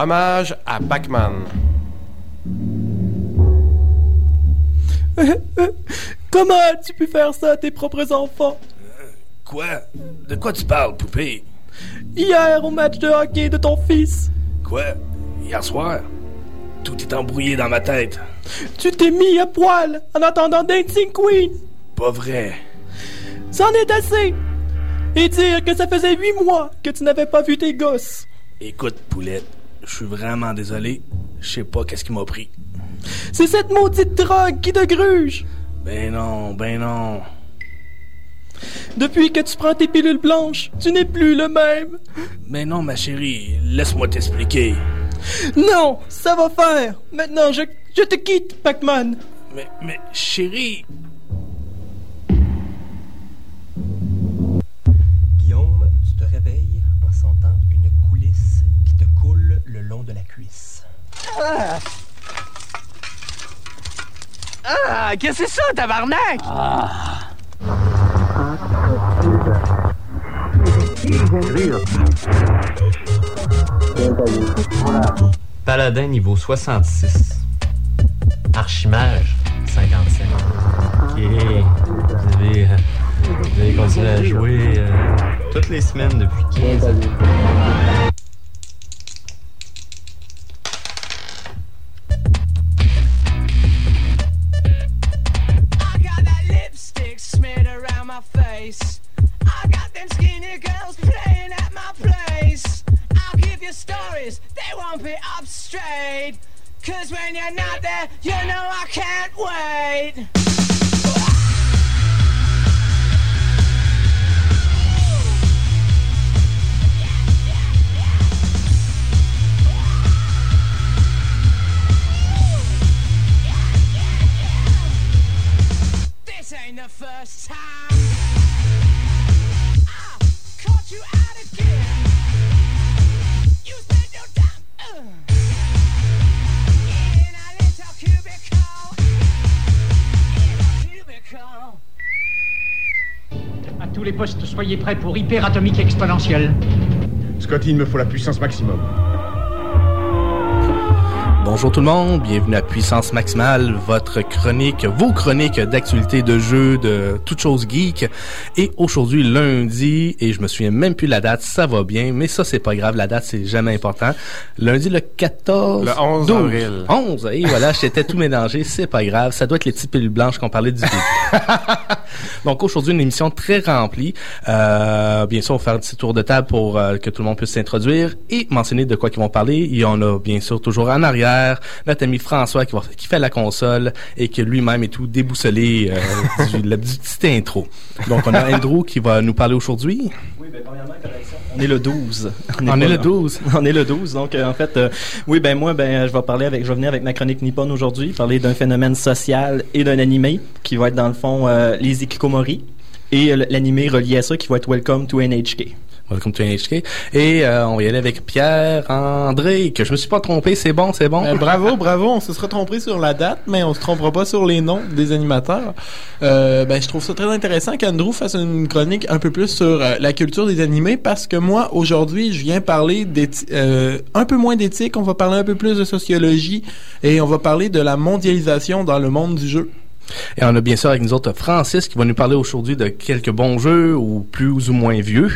Hommage à Pac-Man. Comment as-tu pu faire ça à tes propres enfants? Quoi? De quoi tu parles, poupée? Hier, au match de hockey de ton fils. Quoi? Hier soir? Tout est embrouillé dans ma tête. Tu t'es mis à poil en attendant Dancing Queen. Pas vrai. C'en est assez. Et dire que ça faisait huit mois que tu n'avais pas vu tes gosses. Écoute, poulette, je suis vraiment désolé. Je sais pas qu'est-ce qui m'a pris. C'est cette maudite drogue qui te gruge. Ben non, ben non. Depuis que tu prends tes pilules blanches, tu n'es plus le même. Mais non, ma chérie, laisse-moi t'expliquer. Non, ça va faire. Maintenant, je, je te quitte, Pac-Man. Mais, mais, chérie. Ah! Ah! Qu'est-ce que c'est ça, tabarnak? Ah! Paladin niveau 66. Archimage 55. Ok. Vous avez, euh, vous avez continué à jouer euh, toutes les semaines depuis 15 ans. I got them skinny girls playing at my place. I'll give you stories, they won't be up straight. Cause when you're not there, you know I can't wait. This ain't the first time tous les postes, soyez prêts pour hyperatomique exponentielle. Scotty, il me faut la puissance maximum. Bonjour tout le monde, bienvenue à Puissance Maximale, votre chronique, vos chroniques d'actualité de jeux, de toutes choses geek. Et aujourd'hui, lundi, et je me souviens même plus la date, ça va bien, mais ça c'est pas grave, la date c'est jamais important. Lundi le 14... Le 11 12, avril. 11, et voilà, j'étais tout mélangé, c'est pas grave, ça doit être les petites pilules blanches qu'on parlait du début. Donc aujourd'hui, une émission très remplie. Euh, bien sûr, on va faire un petit tour de table pour euh, que tout le monde puisse s'introduire et mentionner de quoi ils vont parler. Il y en a bien sûr toujours en arrière notre ami François qui, va, qui fait la console et que lui-même est tout déboussolé euh, du, la petite intro. Donc on a Andrew qui va nous parler aujourd'hui. Oui, ben premièrement. On est le 12. On est le là. 12. On est le 12. Donc, euh, en fait, euh, oui, ben moi, ben je vais parler avec, je vais venir avec ma chronique Nippon aujourd'hui, parler d'un phénomène social et d'un animé qui va être dans le fond euh, les Ikikomori et euh, l'animé relié à ça qui va être Welcome to NHK. Welcome to NHK. Et euh, on va y aller avec Pierre-André, que je me suis pas trompé, c'est bon, c'est bon. Euh, bravo, bravo. On se sera trompé sur la date, mais on se trompera pas sur les noms des animateurs. Euh, ben, je trouve ça très intéressant qu'Andrew fasse une chronique un peu plus sur euh, la culture des animés parce que moi, aujourd'hui, je viens parler euh, un peu moins d'éthique. On va parler un peu plus de sociologie et on va parler de la mondialisation dans le monde du jeu. Et on a bien sûr avec nous autres Francis qui va nous parler aujourd'hui de quelques bons jeux ou plus ou moins vieux.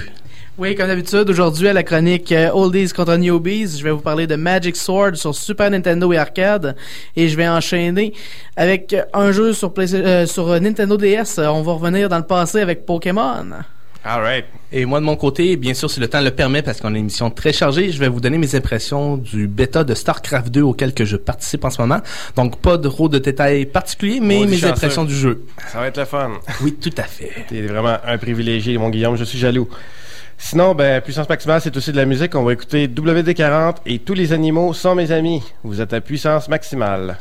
Oui, comme d'habitude, aujourd'hui à la chronique euh, Oldies contre Newbies, je vais vous parler de Magic Sword sur Super Nintendo et arcade et je vais enchaîner avec un jeu sur, Play- euh, sur euh, Nintendo DS. On va revenir dans le passé avec Pokémon. Alright. Et moi de mon côté, bien sûr, si le temps le permet, parce qu'on a une émission très chargée, je vais vous donner mes impressions du bêta de StarCraft 2 auquel que je participe en ce moment. Donc pas de trop de détails particuliers, mais mes chanceux. impressions du jeu. Ça va être le fun. Oui, tout à fait. T'es vraiment un privilégié, mon Guillaume. Je suis jaloux. Sinon, ben, Puissance Maximale, c'est aussi de la musique. On va écouter WD-40 et tous les animaux sont mes amis. Vous êtes à Puissance Maximale.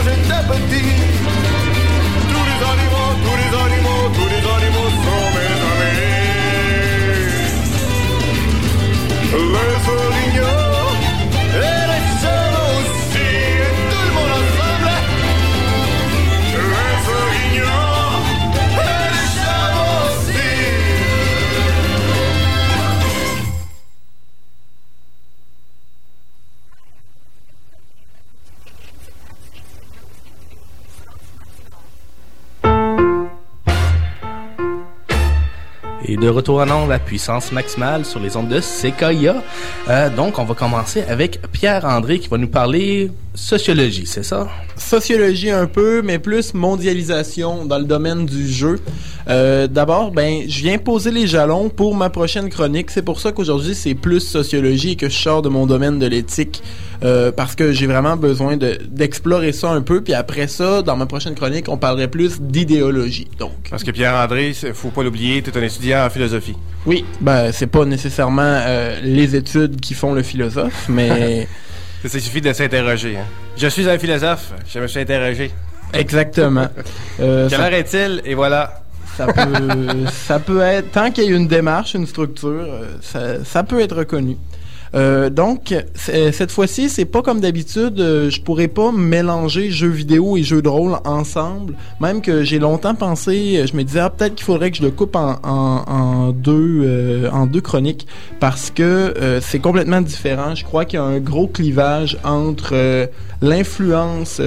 quand j'étais petit. Tous les années de retour à nom, la puissance maximale sur les ondes de Sequoia. Euh, donc, on va commencer avec Pierre-André qui va nous parler sociologie, c'est ça? Sociologie un peu, mais plus mondialisation dans le domaine du jeu. Euh, D'abord, ben, je viens poser les jalons pour ma prochaine chronique. C'est pour ça qu'aujourd'hui, c'est plus sociologie et que je sors de mon domaine de l'éthique. Euh, parce que j'ai vraiment besoin de- d'explorer ça un peu. Puis après ça, dans ma prochaine chronique, on parlerait plus d'idéologie. Donc, Parce que Pierre-André, faut pas l'oublier, tu es un étudiant en philosophie. oui, ben, c'est pas nécessairement euh, les études qui font le philosophe, mais... Ça, suffit de s'interroger. hein. Je suis un philosophe, je me suis interrogé. Exactement. Euh, Quelle ça- heure est-il? Et voilà. Ça peut, ça peut être, tant qu'il y a une démarche, une structure, euh, ça, ça peut être reconnu. Euh, donc, cette fois-ci, c'est pas comme d'habitude, euh, je pourrais pas mélanger jeux vidéo et jeux de rôle ensemble. Même que j'ai longtemps pensé, euh, je me disais, ah, peut-être qu'il faudrait que je le coupe en, deux, euh, en deux chroniques parce que c'est complètement différent. Je crois qu'il y a un gros clivage entre l'influence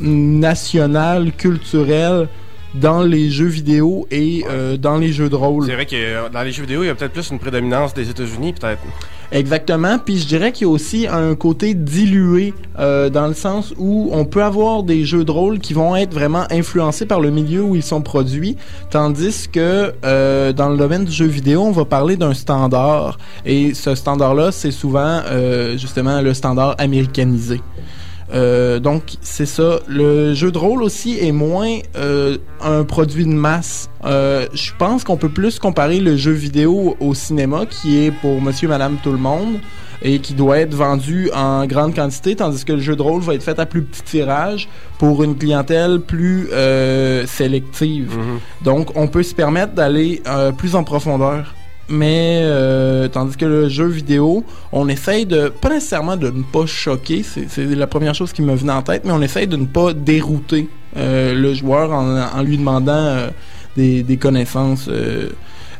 nationale, culturelle, dans les jeux vidéo et dans les jeux de rôle. C'est vrai que dans les jeux vidéo, il y a peut-être plus une prédominance des États-Unis, peut-être. Exactement. Puis je dirais qu'il y a aussi un côté dilué euh, dans le sens où on peut avoir des jeux de rôle qui vont être vraiment influencés par le milieu où ils sont produits, tandis que euh, dans le domaine du jeu vidéo, on va parler d'un standard. Et ce standard-là, c'est souvent euh, justement le standard américanisé. Euh, donc c'est ça. Le jeu de rôle aussi est moins euh, un produit de masse. Euh, je pense qu'on peut plus comparer le jeu vidéo au cinéma, qui est pour Monsieur, Madame, tout le monde et qui doit être vendu en grande quantité, tandis que le jeu de rôle va être fait à plus petit tirage pour une clientèle plus sélective. Donc on peut se permettre d'aller plus en profondeur mais euh, tandis que le jeu vidéo, on essaye de pas nécessairement de ne pas choquer, c'est la première chose qui me venait en tête, mais on essaye de ne pas dérouter euh, le joueur en, en lui demandant euh, des, des connaissances. euh.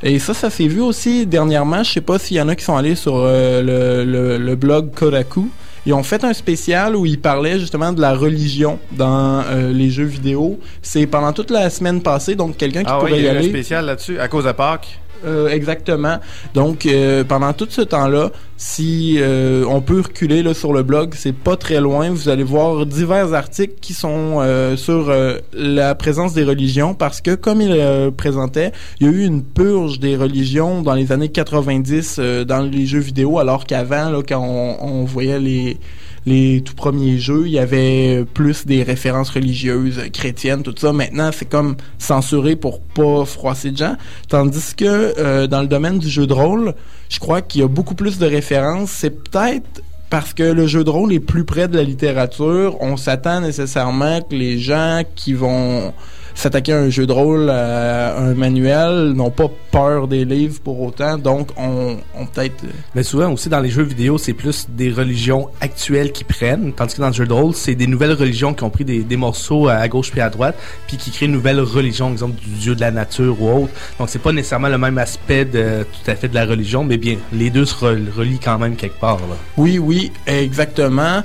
et ça, ça s'est vu aussi dernièrement. Je sais pas s'il y en a qui sont allés sur euh, le, le- le blog Kodaku. Ils ont fait un spécial où ils parlaient justement de la religion dans euh, les jeux vidéo. C'est pendant toute la semaine passée, donc quelqu'un qui Ah oui, pourrait il y y a eu un aller. spécial là-dessus, à cause de Pâques. Euh, exactement. Donc euh, pendant tout ce temps-là, si euh, on peut reculer là, sur le blog, c'est pas très loin. Vous allez voir divers articles qui sont euh, sur euh, la présence des religions parce que comme il euh, présentait, il y a eu une purge des religions dans les années 90 euh, dans les jeux vidéo, alors qu'avant, quand on, on voyait les les tout premiers jeux, il y avait plus des références religieuses, euh, chrétiennes, tout ça. Maintenant, c'est comme censuré pour pas froisser de gens. Tandis que euh, dans le domaine du jeu de rôle, je crois qu'il y a beaucoup plus de références. C'est peut-être parce que le jeu de rôle est plus près de la littérature. On s'attend nécessairement que les gens qui vont s'attaquer à un jeu de rôle, à un manuel, n'ont pas peur des livres pour autant. Donc, on, on peut-être... euh, Mais souvent aussi dans les jeux vidéo, c'est plus des religions actuelles qui prennent, tandis que dans le jeu de rôle, c'est des nouvelles religions qui ont pris des, des morceaux à, gauche puis à droite, puis qui créent une nouvelle religion, exemple du dieu de la nature ou autre. Donc c'est pas nécessairement le même aspect de tout à fait de la religion, mais bien les deux se rel- relient quand même quelque part. Là. Oui, oui, exactement.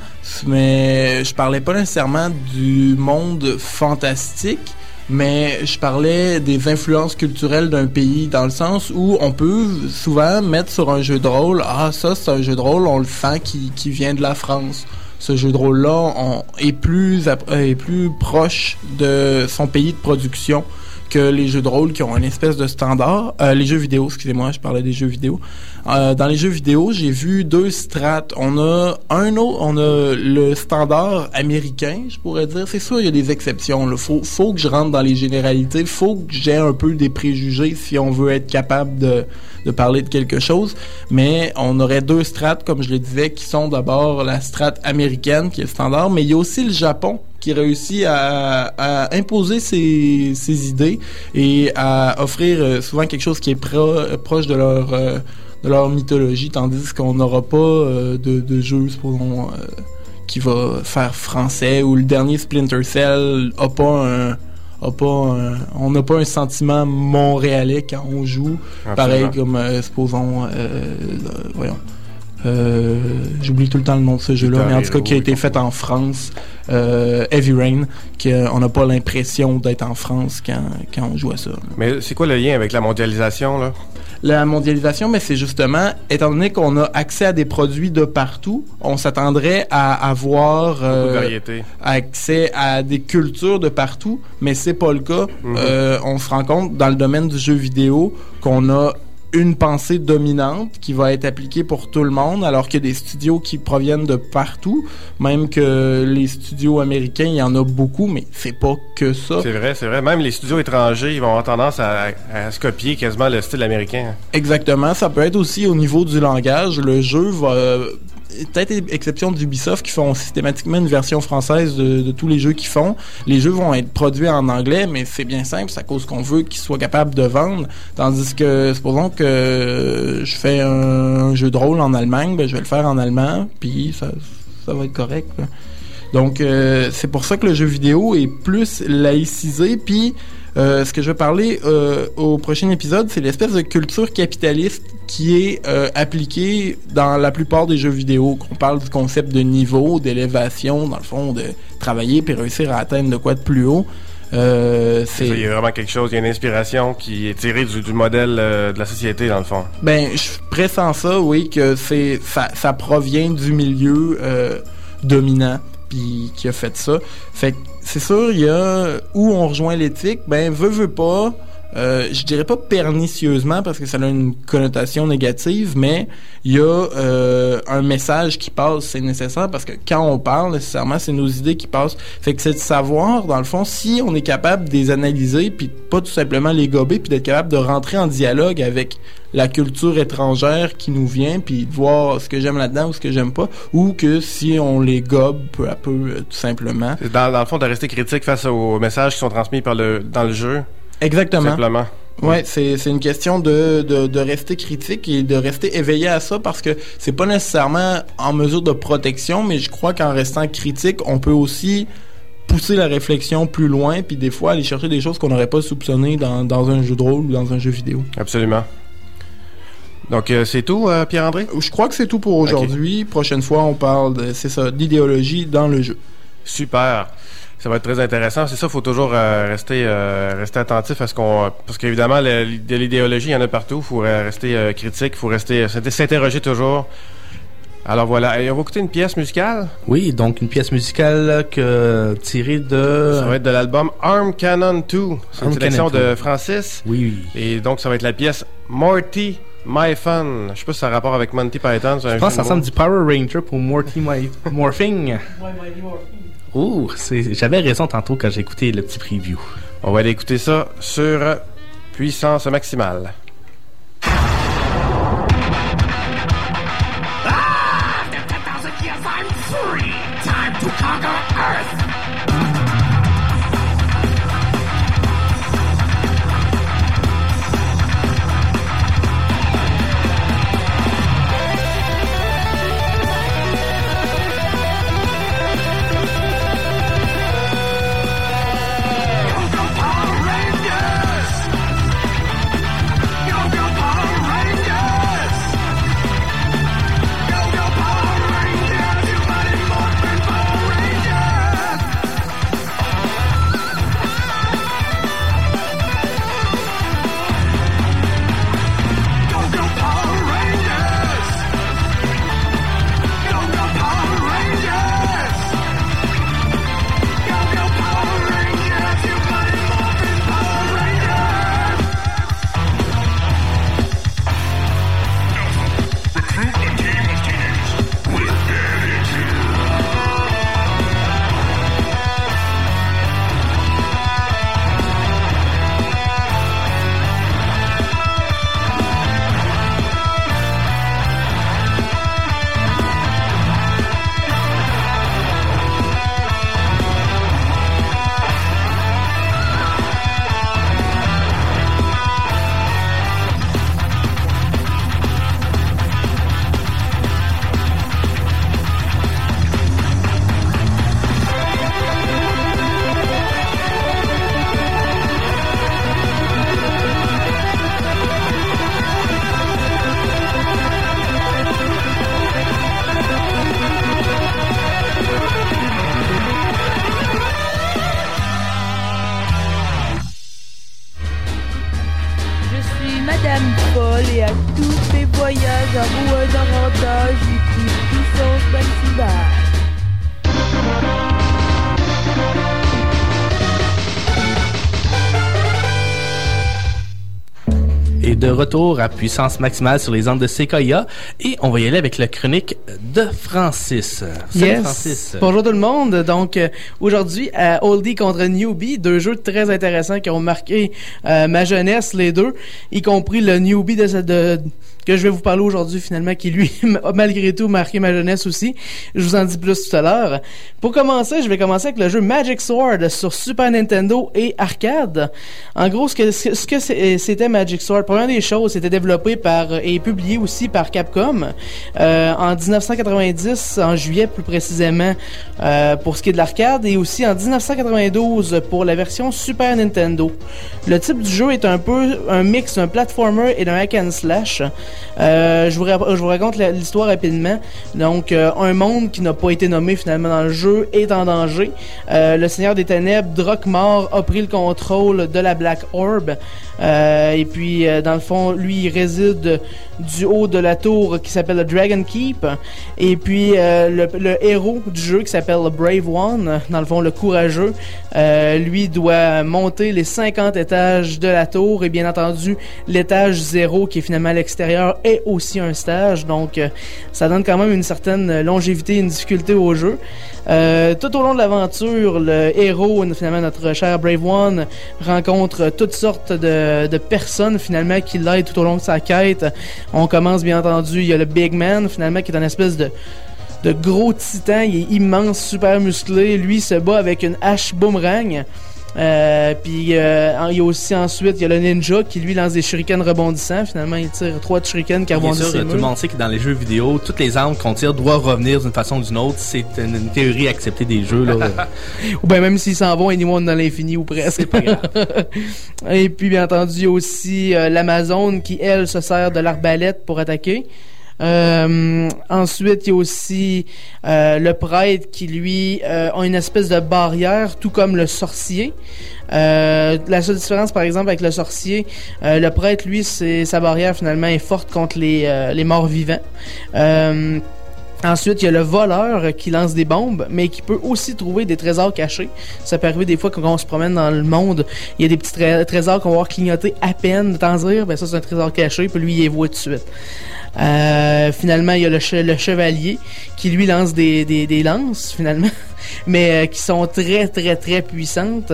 Mais je parlais pas nécessairement du monde fantastique, mais je parlais des influences culturelles d'un pays dans le sens où on peut souvent mettre sur un jeu de rôle, ah ça c'est un jeu de rôle, on le sent qui, qui vient de la France. Ce jeu de rôle-là est plus euh, est plus proche de son pays de production que les jeux de rôle qui ont une espèce de standard. Euh, les jeux vidéo, excusez-moi, je parlais des jeux vidéo. Euh, dans les jeux vidéo, j'ai vu deux strates. On a un autre, on a le standard américain, je pourrais dire. C'est sûr, il y a des exceptions. Il faut, faut que je rentre dans les généralités. faut que j'ai un peu des préjugés si on veut être capable de, de parler de quelque chose. Mais on aurait deux strates, comme je le disais, qui sont d'abord la strate américaine, qui est le standard, mais il y a aussi le Japon qui réussit à, à imposer ses, ses idées et à offrir euh, souvent quelque chose qui est pro- proche de leur euh, de leur mythologie, tandis qu'on n'aura pas euh, de, de jeu, supposons, euh, qui va faire français, ou le dernier Splinter Cell a pas un a pas un- on n'a pas un sentiment montréalais quand on joue, Absolument. pareil comme, euh, supposons, voyons, euh, j'oublie tout le temps le nom de ce jeu-là, mais en tout cas qui a été fait en France, euh, Heavy Rain, qu'on n'a pas l'impression d'être en France quand, quand on joue à ça. Mais c'est quoi le lien avec la mondialisation, là? La mondialisation, mais c'est justement, étant donné qu'on a accès à des produits de partout, on s'attendrait à avoir euh, accès à des cultures de partout, mais c'est pas le cas. Mhm. Euh, on se rend compte dans le domaine du jeu vidéo qu'on a une pensée dominante qui va être appliquée pour tout le monde, alors qu'il y a des studios qui proviennent de partout, même que les studios américains, il y en a beaucoup, mais c'est pas que ça. C'est vrai, c'est vrai. Même les studios étrangers, ils vont avoir tendance à, à se copier quasiment le style américain. Exactement. Ça peut être aussi au niveau du langage. Le jeu va peut-être exception d'Ubisoft qui font systématiquement une version française de, tous les jeux qu'ils font. Les jeux vont être produits en anglais, mais c'est bien simple, c'est à cause qu'on veut qu'ils soient capables de vendre. Tandis que, supposons que je fais un, jeu de rôle en Allemagne, ben, je vais le faire en allemand, puis ça, ça va être correct. Donc, euh, c'est pour ça que le jeu vidéo est plus laïcisé, puis ce que je vais parler euh, au prochain épisode, c'est l'espèce de culture capitaliste qui est euh, appliquée dans la plupart des jeux vidéo. Qu'on parle du concept de niveau, d'élévation, dans le fond, de travailler puis réussir à atteindre de quoi de plus haut. Euh, C'est Il y a vraiment quelque chose, il y a une inspiration qui est tirée du, du modèle euh, de la société, dans le fond. Ben, je pressens ça, oui, que c'est ça, ça provient du milieu euh, dominant puis qui a fait ça. Fait que c'est sûr, il y a où on rejoint l'éthique, ben veut veut pas. Euh, je dirais pas pernicieusement parce que ça a une connotation négative, mais il y a euh, un message qui passe, c'est nécessaire parce que quand on parle, nécessairement, c'est nos idées qui passent. Fait que c'est de savoir, dans le fond, si on est capable de les analyser, puis pas tout simplement les gober, puis d'être capable de rentrer en dialogue avec la culture étrangère qui nous vient, puis de voir ce que j'aime là-dedans ou ce que j'aime pas, ou que si on les gobe peu à peu, euh, tout simplement. Dans, dans le fond, de rester critique face aux messages qui sont transmis par le, dans le jeu? Exactement. Simplement. Ouais, c'est c'est une question de, de, de rester critique et de rester éveillé à ça parce que c'est pas nécessairement en mesure de protection, mais je crois qu'en restant critique, on peut aussi pousser la réflexion plus loin puis des fois aller chercher des choses qu'on n'aurait pas soupçonnées dans, dans un jeu de rôle ou dans un jeu vidéo. Absolument. Donc, euh, c'est tout, euh, Pierre-André? Je crois que c'est tout pour aujourd'hui. Prochaine fois, on parle de, c'est ça, d'idéologie dans le jeu. Super. Ça va être très intéressant. C'est ça, faut toujours euh, rester euh, rester attentif à ce qu'on parce qu'évidemment de l'idéologie, il y en a partout. Faut euh, rester euh, critique, faut rester s'inter- s'interroger toujours. Alors voilà, et on va écouter une pièce musicale? Oui, donc une pièce musicale que tirée de. Ça va être de l'album Arm Cannon 2. C'est une sélection Cannon 2. de Francis. Oui, oui. Et donc ça va être la pièce Morty My Fun. Je sais pas si ça a rapport avec Monty Python. Je pense de ensemble mots. du Power Ranger pour Morty My- Morphing. Ouh, j'avais raison tantôt quand j'ai écouté le petit preview. On va aller écouter ça sur puissance maximale. Et de retour à puissance maximale sur les ondes de Sequoia. Et on va y aller avec la chronique de Francis. Salut Yes. Francis. Bonjour tout le monde. Donc euh, aujourd'hui à Oldie contre Newbie, deux jeux très intéressants qui ont marqué euh, ma jeunesse les deux, y compris le Newbie de, de que je vais vous parler aujourd'hui finalement qui lui a malgré tout marqué ma jeunesse aussi. Je vous en dis plus tout à l'heure. Pour commencer, je vais commencer avec le jeu Magic Sword sur Super Nintendo et arcade. En gros, ce que ce que c'est- c'était Magic Sword, première des choses, c'était développé par et publié aussi par Capcom euh, en 1990 en juillet plus précisément euh, pour ce qui est de l'arcade et aussi en 1992 pour la version Super Nintendo. Le type du jeu est un peu un mix d'un platformer et d'un hack and slash. Euh, je, vous raconte l'histoire rapidement. Donc, euh, un monde qui n'a pas été nommé finalement dans le jeu est en danger. Euh, le Seigneur des Ténèbres, Drakmar, a pris le contrôle de la Black Orb. Et puis, dans le fond, lui, il réside du haut de la tour qui s'appelle le Dragon Keep. Et puis, le, le héros du jeu qui s'appelle le Brave One, dans le fond, le courageux, lui doit monter les 50 étages de la tour. Et bien entendu, l'étage zéro qui est finalement à l'extérieur est aussi un stage. Donc, euh, ça donne quand même une certaine longévité, une difficulté au jeu. Euh, tout au long de l'aventure, le héros, finalement notre cher Brave One, rencontre toutes sortes de, personnes finalement qui l'aident tout au long de sa quête. On commence bien entendu, il y a le Big Man finalement qui est une espèce de gros titan, il est immense, super musclé. Lui se bat avec une hache boomerang. Euh, puis euh, il y a aussi ensuite il y a le ninja qui lui lance des shurikens rebondissants. Finalement il tire trois de shurikens qui Bien rebondissent. sûr, ses tout le monde sait que dans les jeux vidéo, toutes les armes qu'on tire doivent revenir d'une façon ou d'une autre. C'est une, une théorie acceptée des jeux. Là. ou bien même s'ils s'en vont anyone dans l'infini ou presque. Pas grave. Et puis bien entendu, il y a aussi euh, l'Amazon qui, elle, se sert de l'arbalète pour attaquer. Euh, ensuite, il y a aussi euh, le prêtre qui, lui, euh, a une espèce de barrière, tout comme le sorcier. Euh, la seule différence, par exemple, avec le sorcier, euh, le prêtre, lui, c'est sa barrière finalement est forte contre les, euh, les morts vivants. Ensuite, il y a le voleur qui lance des bombes, mais qui peut aussi trouver des trésors cachés. Ça peut arriver des fois quand on se promène dans le monde, il y a des petits tré- trésors qu'on va voir clignoter à peine de temps dire, ben ça c'est un trésor caché, puis lui il les voit tout de suite. Euh, finalement, il y a le, che- le chevalier qui lui lance des, des, des lances finalement, mais euh, qui sont très très très puissantes.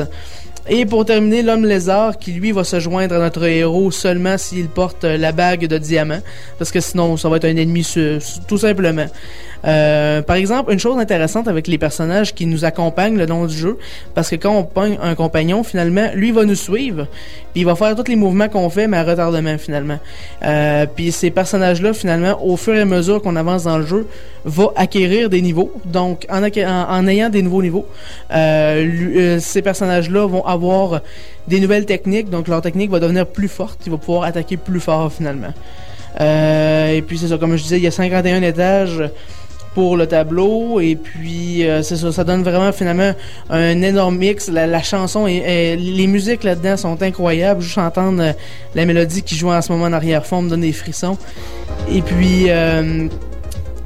Et pour terminer, l'homme lézard qui lui va se joindre à notre héros seulement s'il porte la bague de diamant, parce que sinon ça va être un ennemi tout simplement. Euh, par exemple, une chose intéressante avec les personnages qui nous accompagnent le long du jeu, parce que quand on pogne un compagnon, finalement, lui va nous suivre, puis il va faire tous les mouvements qu'on fait, mais à retardement finalement. Euh, puis ces personnages-là, finalement, au fur et à mesure qu'on avance dans le jeu, va acquérir des niveaux. Donc, en, ayant des nouveaux niveaux, euh, euh, ces personnages-là vont avoir des nouvelles techniques. Donc, leur technique va devenir plus forte. Ils vont pouvoir attaquer plus fort finalement. Euh, et puis, c'est ça, comme je disais, il y a 51 étages pour le tableau. Et puis euh, c'est ça ça donne vraiment finalement un énorme mix. La, chanson et, et les musiques là-dedans sont incroyables. Juste entendre euh, la mélodie qui joue en ce moment en arrière-fond me donne des frissons. Et puis euh,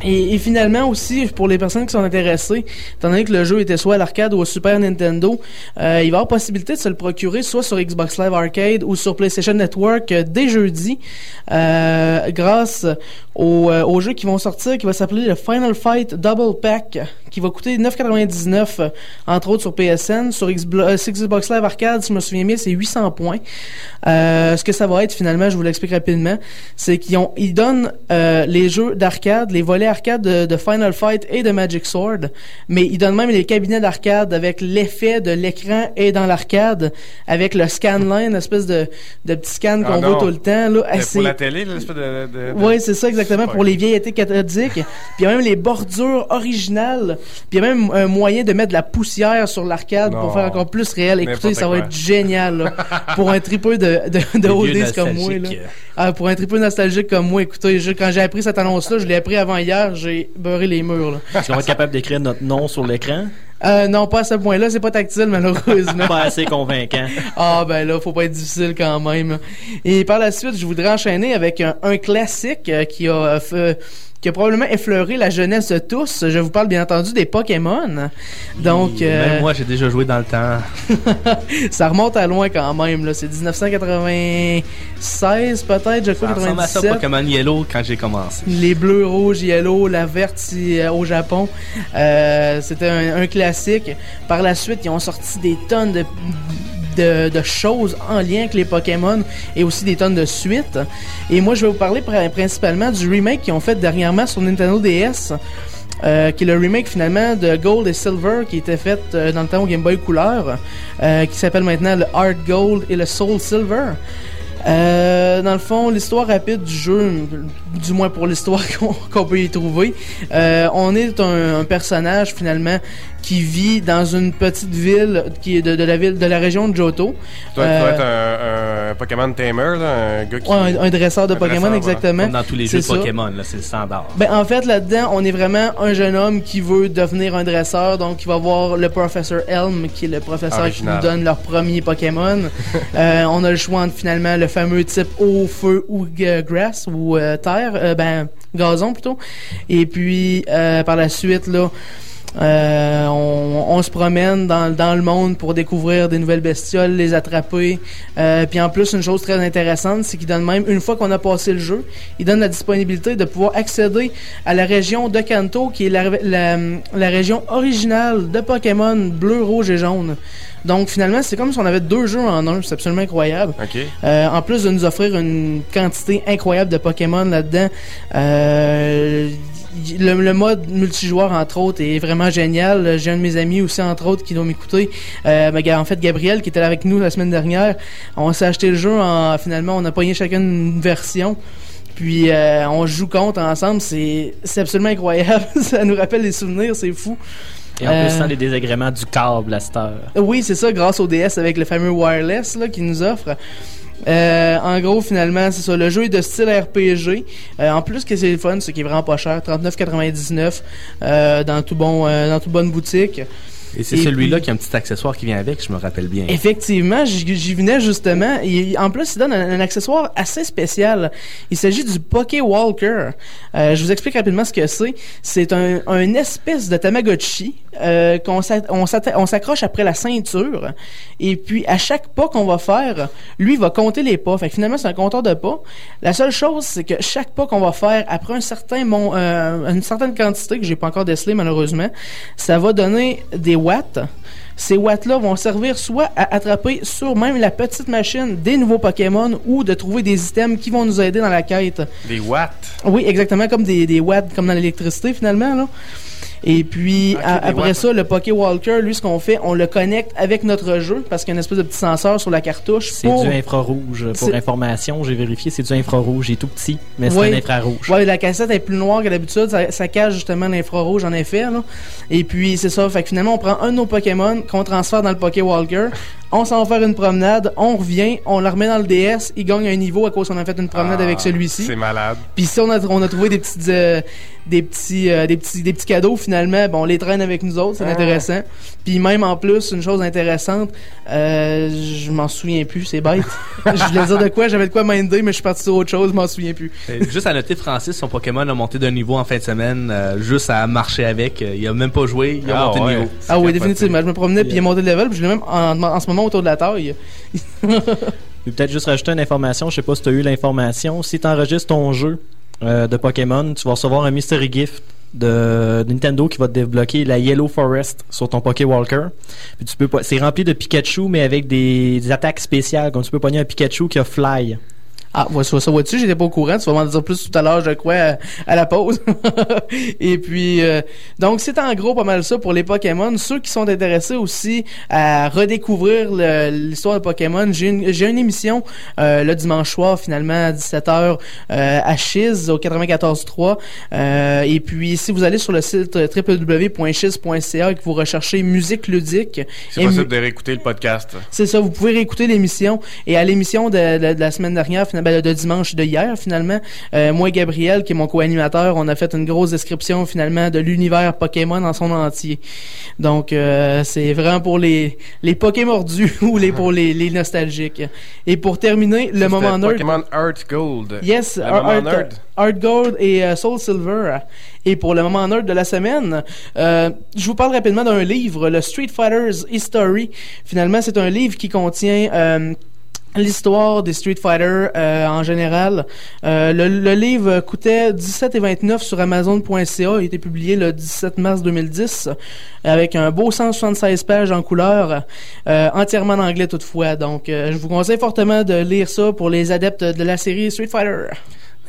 et, finalement aussi, pour les personnes qui sont intéressées, étant donné que le jeu était soit à l'arcade ou au Super Nintendo, euh, il va y avoir possibilité de se le procurer soit sur Xbox Live Arcade ou sur PlayStation Network euh, dès jeudi, euh, grâce au, euh, au jeu qui vont sortir, qui va s'appeler le Final Fight Double Pack, qui va coûter 9,99 euh, entre autres sur PSN, sur Xbox Live Arcade, si je me souviens bien, c'est 800 points. Ce que ça va être finalement, je vous l'explique rapidement, c'est qu'ils donnent les jeux d'arcade, les volets arcade de, de Final Fight et de Magic Sword, mais ils donnent même les cabinets d'arcade avec l'effet de l'écran et dans l'arcade avec le scanline, espèce de, de petit scan Ah qu'on voit tout le temps là. Assez- Pour la télé, là, l'espèce de... de- de- oui, c'est ça exactement pour les vieilles étés cathodiques. Puis il y a même les bordures originales. Puis il y a même un moyen de mettre de la poussière sur l'arcade pour faire encore plus réel. Écoutez, ça va être génial là. pour un tripeux de de, de comme moi là. Ah, pour un tripeux nostalgique comme moi, écoutez, je- quand j'ai appris cette annonce là, je l'ai appris avant hier, j'ai beurré les murs là. Est-ce qu'on va être capable d'écrire notre nom sur l'écran? Euh, non, pas à ce point-là, c'est pas tactile malheureusement. Pas assez convaincant. Ah ben là, faut pas être difficile quand même. Et par la suite, je voudrais enchaîner avec un, un classique euh, qui a euh, fait- qui a probablement effleuré la jeunesse de tous. Je vous parle bien entendu des Pokémon. Donc, euh, Même moi, j'ai déjà joué dans le temps. ça remonte à loin quand même. Là, c'est 1996 peut-être, je crois Ça ressemble à ça 97. Pokémon Yellow quand j'ai commencé. Les bleus, rouges, yellow, la verte euh, au Japon. Euh, C'était un, un classique. Par la suite, ils ont sorti des tonnes de, de, choses en lien avec les Pokémon et aussi des tonnes de suites. Et moi, je vais vous parler pr- principalement du remake qu'ils ont fait dernièrement sur Nintendo DS. euh, qui est le remake finalement de Gold et Silver qui était fait euh, dans le temps au Game Boy Couleur, qui s'appelle maintenant le Art Gold et le Soul Silver. Euh, dans le fond, l'histoire rapide du jeu, du moins pour l'histoire qu'on peut y trouver, euh, on est un, un personnage finalement qui vit dans une petite ville qui est de, de la ville de la région de Johto. Tu dois, tu dois Euh, être un, un Pokémon tamer, là, un gars qui. Ouais, un, un dresseur de un Pokémon, dresseur, voilà. exactement. Comme dans tous les jeux ça. Pokémon, là, c'est le standard. Ben, en fait, là-dedans, on est vraiment un jeune homme qui veut devenir un dresseur. Donc, il va voir le professeur Elm, qui est le professeur Original. qui nous donne leur premier Pokémon. Euh, on a le choix entre finalement le fameux type eau, feu ou grass ou euh, terre, euh, ben gazon plutôt. Et puis euh, par la suite là. on, se promène dans, dans le monde pour découvrir des nouvelles bestioles, les attraper. Puis en plus, une chose très intéressante, c'est qu'il donne même, une fois qu'on a passé le jeu, il donne la disponibilité de pouvoir accéder à la région de Kanto, qui est la, la région originale de Pokémon bleu, rouge et jaune. Donc finalement, c'est comme si on avait deux jeux en un, c'est absolument incroyable. Ok. Euh, en plus de nous offrir une quantité incroyable de Pokémon là-dedans, euh, le, le mode multijoueur entre autres est vraiment génial. J'ai un de mes amis aussi entre autres qui doit m'écouter. Euh, ben, en fait, Gabriel qui était là avec nous la semaine dernière, on s'est acheté le jeu. En, finalement, on a pogné chacun une version. Puis euh, on joue contre ensemble, c'est c'est absolument incroyable. Ça nous rappelle des souvenirs, c'est fou. Et en plus, Euh, sans les désagréments du câble à cette heure. oui, c'est ça, grâce au DS avec le fameux wireless là, qu'il nous offre. Euh, en gros, finalement, c'est ça. Le jeu est de style RPG. Euh, en plus, que c'est le fun, c'est qu'il est vraiment pas cher, 39,99 euh, dans tout bon, euh, dans toute bonne boutique. Et c'est celui-là qui a un petit accessoire qui vient avec, je me rappelle bien. Effectivement, j'y venais justement. Et en plus, il donne un, un accessoire assez spécial. Il s'agit du Poké Walker. Euh, je vous explique rapidement ce que c'est. C'est un, un espèce de Tamagotchi euh, qu'on s'accroche après la ceinture. Et puis, à chaque pas qu'on va faire, lui va compter les pas. Fait que finalement, c'est un compteur de pas. La seule chose, c'est que chaque pas qu'on va faire après un certain mon, euh, une certaine quantité que j'ai pas encore décelé malheureusement, ça va donner des watts. Ces watts-là vont servir soit à attraper sur même la petite machine des nouveaux Pokémon ou de trouver des items qui vont nous aider dans la quête. Des watts. Oui, exactement, comme des, des watts, comme dans l'électricité finalement. Là. Et puis, a- après ça, le Poké Walker, lui, ce qu'on fait, on le connecte avec notre jeu parce qu'il y a une espèce de petit senseur sur la cartouche. C'est pour- du infrarouge. Pour information, j'ai vérifié, c'est du infrarouge. Il est tout petit, mais c'est Oui. un infrarouge. Ouais, la cassette est plus noire que d'habitude, ça, ça cache justement l'infrarouge en effet. Là. Et puis c'est ça, fait que finalement on prend un de nos Pokémon qu'on transfère dans le Poké Walker, on s'en va faire une promenade, on revient, on le remet dans le DS, il gagne un niveau à cause qu'on a fait une promenade Ah, avec celui-ci. C'est malade. Puis si on a, on a trouvé des petites euh, des petits euh, des petits des petits cadeaux finalement, bon on les traîne avec nous autres, c'est Ah. intéressant. Puis même en plus une chose intéressante, euh, je m'en souviens plus, c'est bête. je voulais dire de quoi, j'avais de quoi minder mais je suis parti sur autre chose, je m'en souviens plus. Juste à noter, Francis, son Pokémon a monté d'un niveau en fin de semaine, euh, juste à marcher avec. Il a même pas joué, il a Ah monté de ouais. niveau. Ah oui, définitivement. Je me promenais puis il est monté de level, puis je l'ai même en, en ce moment autour de la taille. Peut-être juste rajouter une information. Je sais pas si tu as eu l'information. Si tu enregistres ton jeu euh, de Pokémon, tu vas recevoir un mystery gift de Nintendo qui va te débloquer la Yellow Forest sur ton Poké Walker. Puis tu peux c'est rempli de Pikachu mais avec des, des attaques spéciales comme tu peux pogner un Pikachu qui a fly. Ah, ouais, ça, ça vois-tu, j'étais pas au courant. Tu vas m'en dire plus tout à l'heure, je crois, à, à la pause. Et puis, euh, donc, c'est en gros pas mal ça pour les Pokémon. Ceux qui sont intéressés aussi à redécouvrir l'histoire de Pokémon, j'ai une, j'ai une émission euh, le dimanche soir, finalement, à 17h, euh, à Chiz, au 94.3. Euh, et puis, si vous allez sur le site euh, www.chiz.ca et que vous recherchez musique ludique, C'est mu- possible de réécouter le podcast. c'est ça, vous pouvez réécouter l'émission. Et à l'émission de, de- de la semaine dernière, finalement, ben, de dimanche de hier finalement. Euh, moi et Gabriel, qui est mon co-animateur, on a fait une grosse description finalement de l'univers Pokémon en son entier. Donc euh, c'est vraiment pour les les Pokémon mordus ou les pour les, les nostalgiques. Et pour terminer, le Ça, moment nerd. Pokémon Art Gold. Yes, Le moment nerd. Gold et euh, Soul Silver. Et pour le moment nerd de la semaine, euh, je vous parle rapidement d'un livre, le Street Fighters History. Finalement, c'est un livre qui contient euh, l'histoire des Street Fighter euh, en général. Euh, le, le livre coûtait 17,29 sur Amazon.ca. Il a été publié le 17 mars 2010 avec un beau 176 pages en couleur, euh, entièrement en anglais toutefois. Donc, euh, je vous conseille fortement de lire ça pour les adeptes de la série Street Fighter.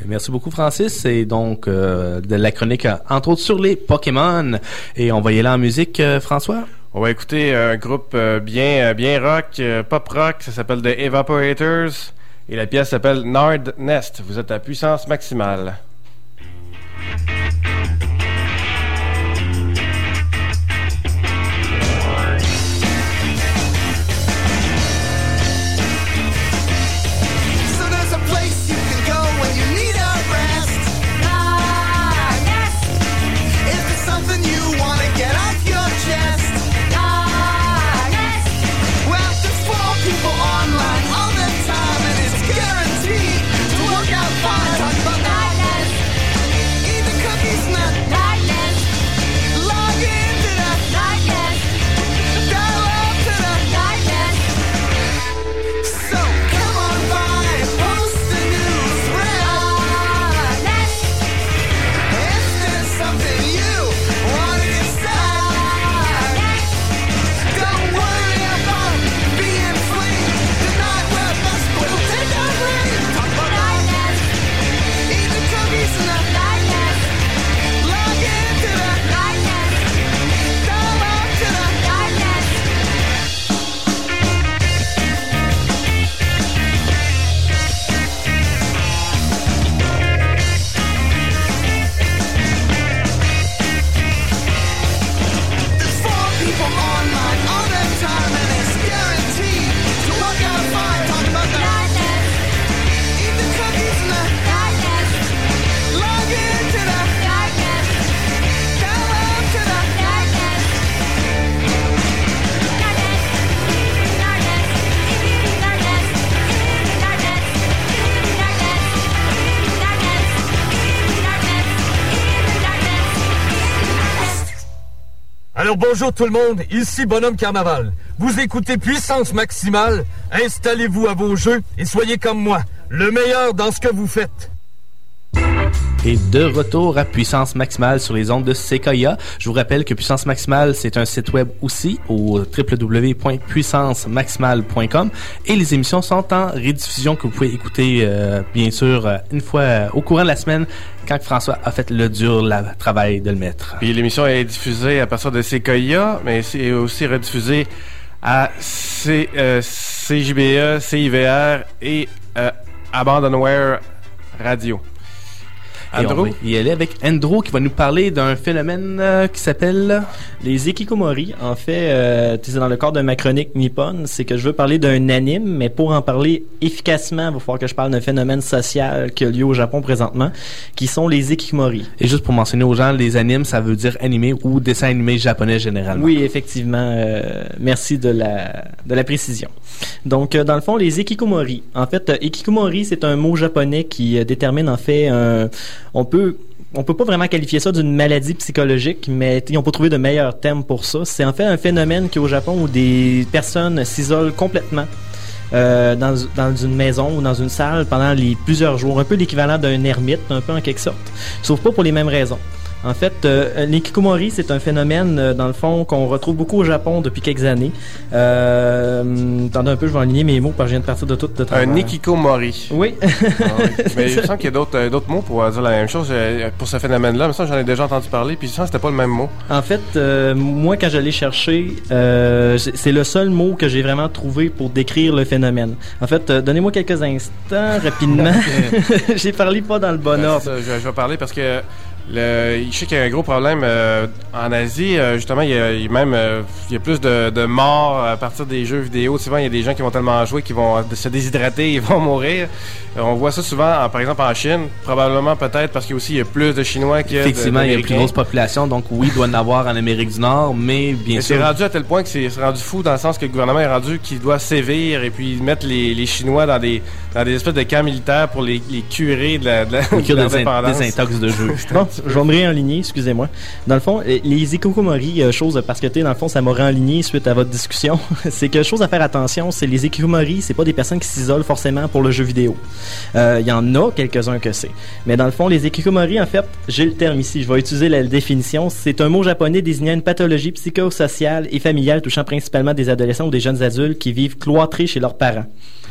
Merci beaucoup, Francis. Et donc, euh, de la chronique, euh, entre autres, sur les Pokémon. Et on va y aller en musique, François? On va écouter un groupe euh, bien, euh, bien rock, euh, pop rock. Ça s'appelle The Evaporators. Et la pièce s'appelle Nard Nest. Vous êtes à puissance maximale. Bonjour tout le monde, ici Bonhomme Carnaval. Vous écoutez Puissance Maximale, installez-vous à vos jeux et soyez comme moi, le meilleur dans ce que vous faites. Et de retour à Puissance Maximale sur les ondes de Sequoia. Je vous rappelle que Puissance Maximale, c'est un site web aussi au www.puissancemaximale.com et les émissions sont en rediffusion que vous pouvez écouter euh, bien sûr euh, une fois euh, au courant de la semaine quand François a fait le dur travail de le mettre. Puis l'émission est diffusée à partir de Sequoia, mais c'est aussi rediffusée à C, euh, CIVR et euh, Abandonware Radio. Et Andrew? va y aller avec Andrew qui va nous parler d'un phénomène euh, qui s'appelle Les Ikikomori, en fait, euh, c'est dans le cadre de ma chronique Nippon, c'est que je veux parler d'un anime, mais pour en parler efficacement, il va falloir que je parle d'un phénomène social qui a lieu au Japon présentement, qui sont les Ikikomori. Et juste pour mentionner aux gens, les animes, ça veut dire animé ou dessin animé japonais généralement. Oui, effectivement. euh, merci de la, de la précision. Donc, euh, dans le fond, les ikikomori. En fait, euh, ikikomori, c'est un mot japonais qui euh, détermine en fait un... On peut... Peut pas vraiment qualifier ça d'une maladie psychologique, mais ils n'ont pas trouvé de meilleur terme pour ça. C'est en fait un phénomène qui au Japon où des personnes s'isolent complètement euh, dans, une maison ou dans une salle pendant plusieurs jours, un peu l'équivalent d'un ermite, un peu en quelque sorte, sauf pas pour les mêmes raisons. En fait, euh, l'ikikomori, c'est un phénomène, euh, dans le fond, qu'on retrouve beaucoup au Japon depuis quelques années. Euh, attendez un peu, je vais aligner mes mots parce que je viens de partir de tout de. Un Nikikomori. Oui. Ah oui. Mais me semble qu'il y a d'autres euh, d'autres mots pour dire la même chose pour ce phénomène-là. Mais ça, j'en ai déjà entendu parler, puis ça, c'était pas le même mot. En fait, euh, moi, quand j'allais chercher, euh, c'est le seul mot que j'ai vraiment trouvé pour décrire le phénomène. En fait, euh, donnez-moi quelques instants, rapidement. j'ai parlé pas dans le bon Ben, ordre. ça, je, je vais parler parce que Le, je sais qu'il y a un gros problème euh, en Asie. euh, justement, il y a, il y a même euh, il y a plus de, de morts à partir des jeux vidéo. Souvent, il y a des gens qui vont tellement jouer qu'ils vont se déshydrater, ils vont mourir. Euh, on voit ça souvent, en- par exemple, en Chine. Probablement, peut-être, parce qu'il y a aussi il y a plus de Chinois de- Effectivement, il y a une plus grosse population, donc oui, il doit en avoir en Amérique du Nord, mais bien Mais sûr. c'est rendu à tel point que c'est c'est rendu fou dans le sens que le gouvernement est rendu qu'il doit sévir et puis mettre les, les Chinois dans des, dans des espèces de camps militaires pour les, les curer de la, de la, de l'indépendance. désintox de jeu. Bon, je vais me réaligner, excusez-moi. Dans le fond, les ikikomori, euh, chose parce que tu sais, dans le fond, ça m'a réaligné suite à votre discussion. c'est que chose à faire attention, c'est les ikikomori, c'est pas des personnes qui s'isolent forcément pour le jeu vidéo. Euh, Il y en a quelques-uns que c'est. Mais dans le fond, les ikikomori, en fait, j'ai le terme ici, je vais utiliser la définition. C'est un mot japonais désignant une pathologie psychosociale et familiale touchant principalement des adolescents ou des jeunes adultes qui vivent cloîtrés chez leurs parents.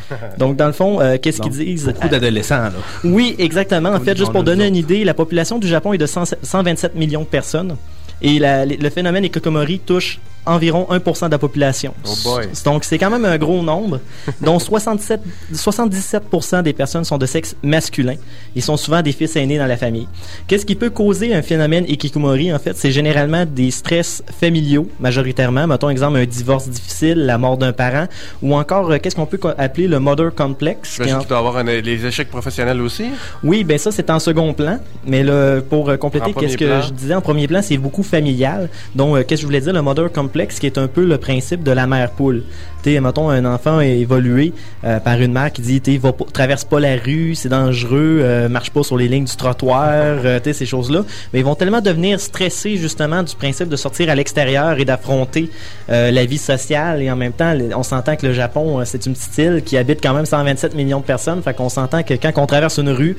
Donc, dans le fond, euh, qu'est-ce qu'ils disent? Beaucoup d'adolescents, là. Oui, exactement. En fait, juste pour donner une idée, la population du Japon est de 100 127 millions de personnes. Et la- le phénomène Ikokomori touche environ 1% de la population. Oh Donc, c'est quand même un gros nombre, dont 67, 77% des personnes sont de sexe masculin. Ils sont souvent des fils aînés dans la famille. Qu'est-ce qui peut causer un phénomène Ikikomori, en fait? C'est généralement des stress familiaux, majoritairement. Mettons, exemple, un divorce difficile, la mort d'un parent, ou encore, euh, qu'est-ce qu'on peut appeler le mother complex? en- qu'il doit y avoir un- les échecs professionnels aussi. oui, ben ça c'est en second plan, mais là pour euh, compléter qu'est-ce que plan. je disais en premier plan, c'est beaucoup familial. Donc euh, qu'est-ce que je voulais dire? Le mother complex qui est un peu le principe de la mère poule. Sais, mettons un enfant évolué euh, par une mère qui dit tu va pas- traverse pas la rue, c'est dangereux, euh, marche pas sur les lignes du trottoir, euh, sais ces choses-là, mais ils vont tellement devenir stressés justement du principe de sortir à l'extérieur et d'affronter la vie sociale. Et en même temps on s'entend que le Japon c'est une petite île qui habite quand même 127 millions de personnes, fait qu'on s'entend que quand on traverse une rue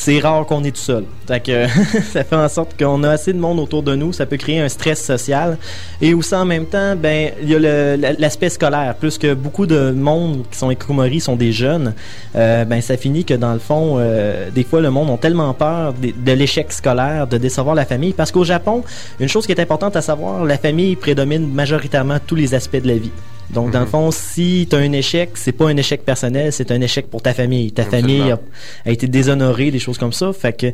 c'est rare qu'on est tout seul. Que ça fait en sorte qu'on a assez de monde autour de nous, ça peut créer un stress social. Et aussi en même temps, ben il y a l'aspect scolaire. Plus que beaucoup de monde qui sont écomori sont des jeunes, euh, ben ça finit que dans le fond, euh, des fois le monde ont tellement peur de, de l'échec scolaire, de décevoir la famille. Parce qu'au Japon, une chose qui est importante à savoir, la famille prédomine majoritairement tous les aspects de la vie. Donc, dans le fond, si tu as un échec, c'est pas un échec personnel, c'est un échec pour ta famille. Ta famille a, a été déshonorée, des choses comme ça. Fait que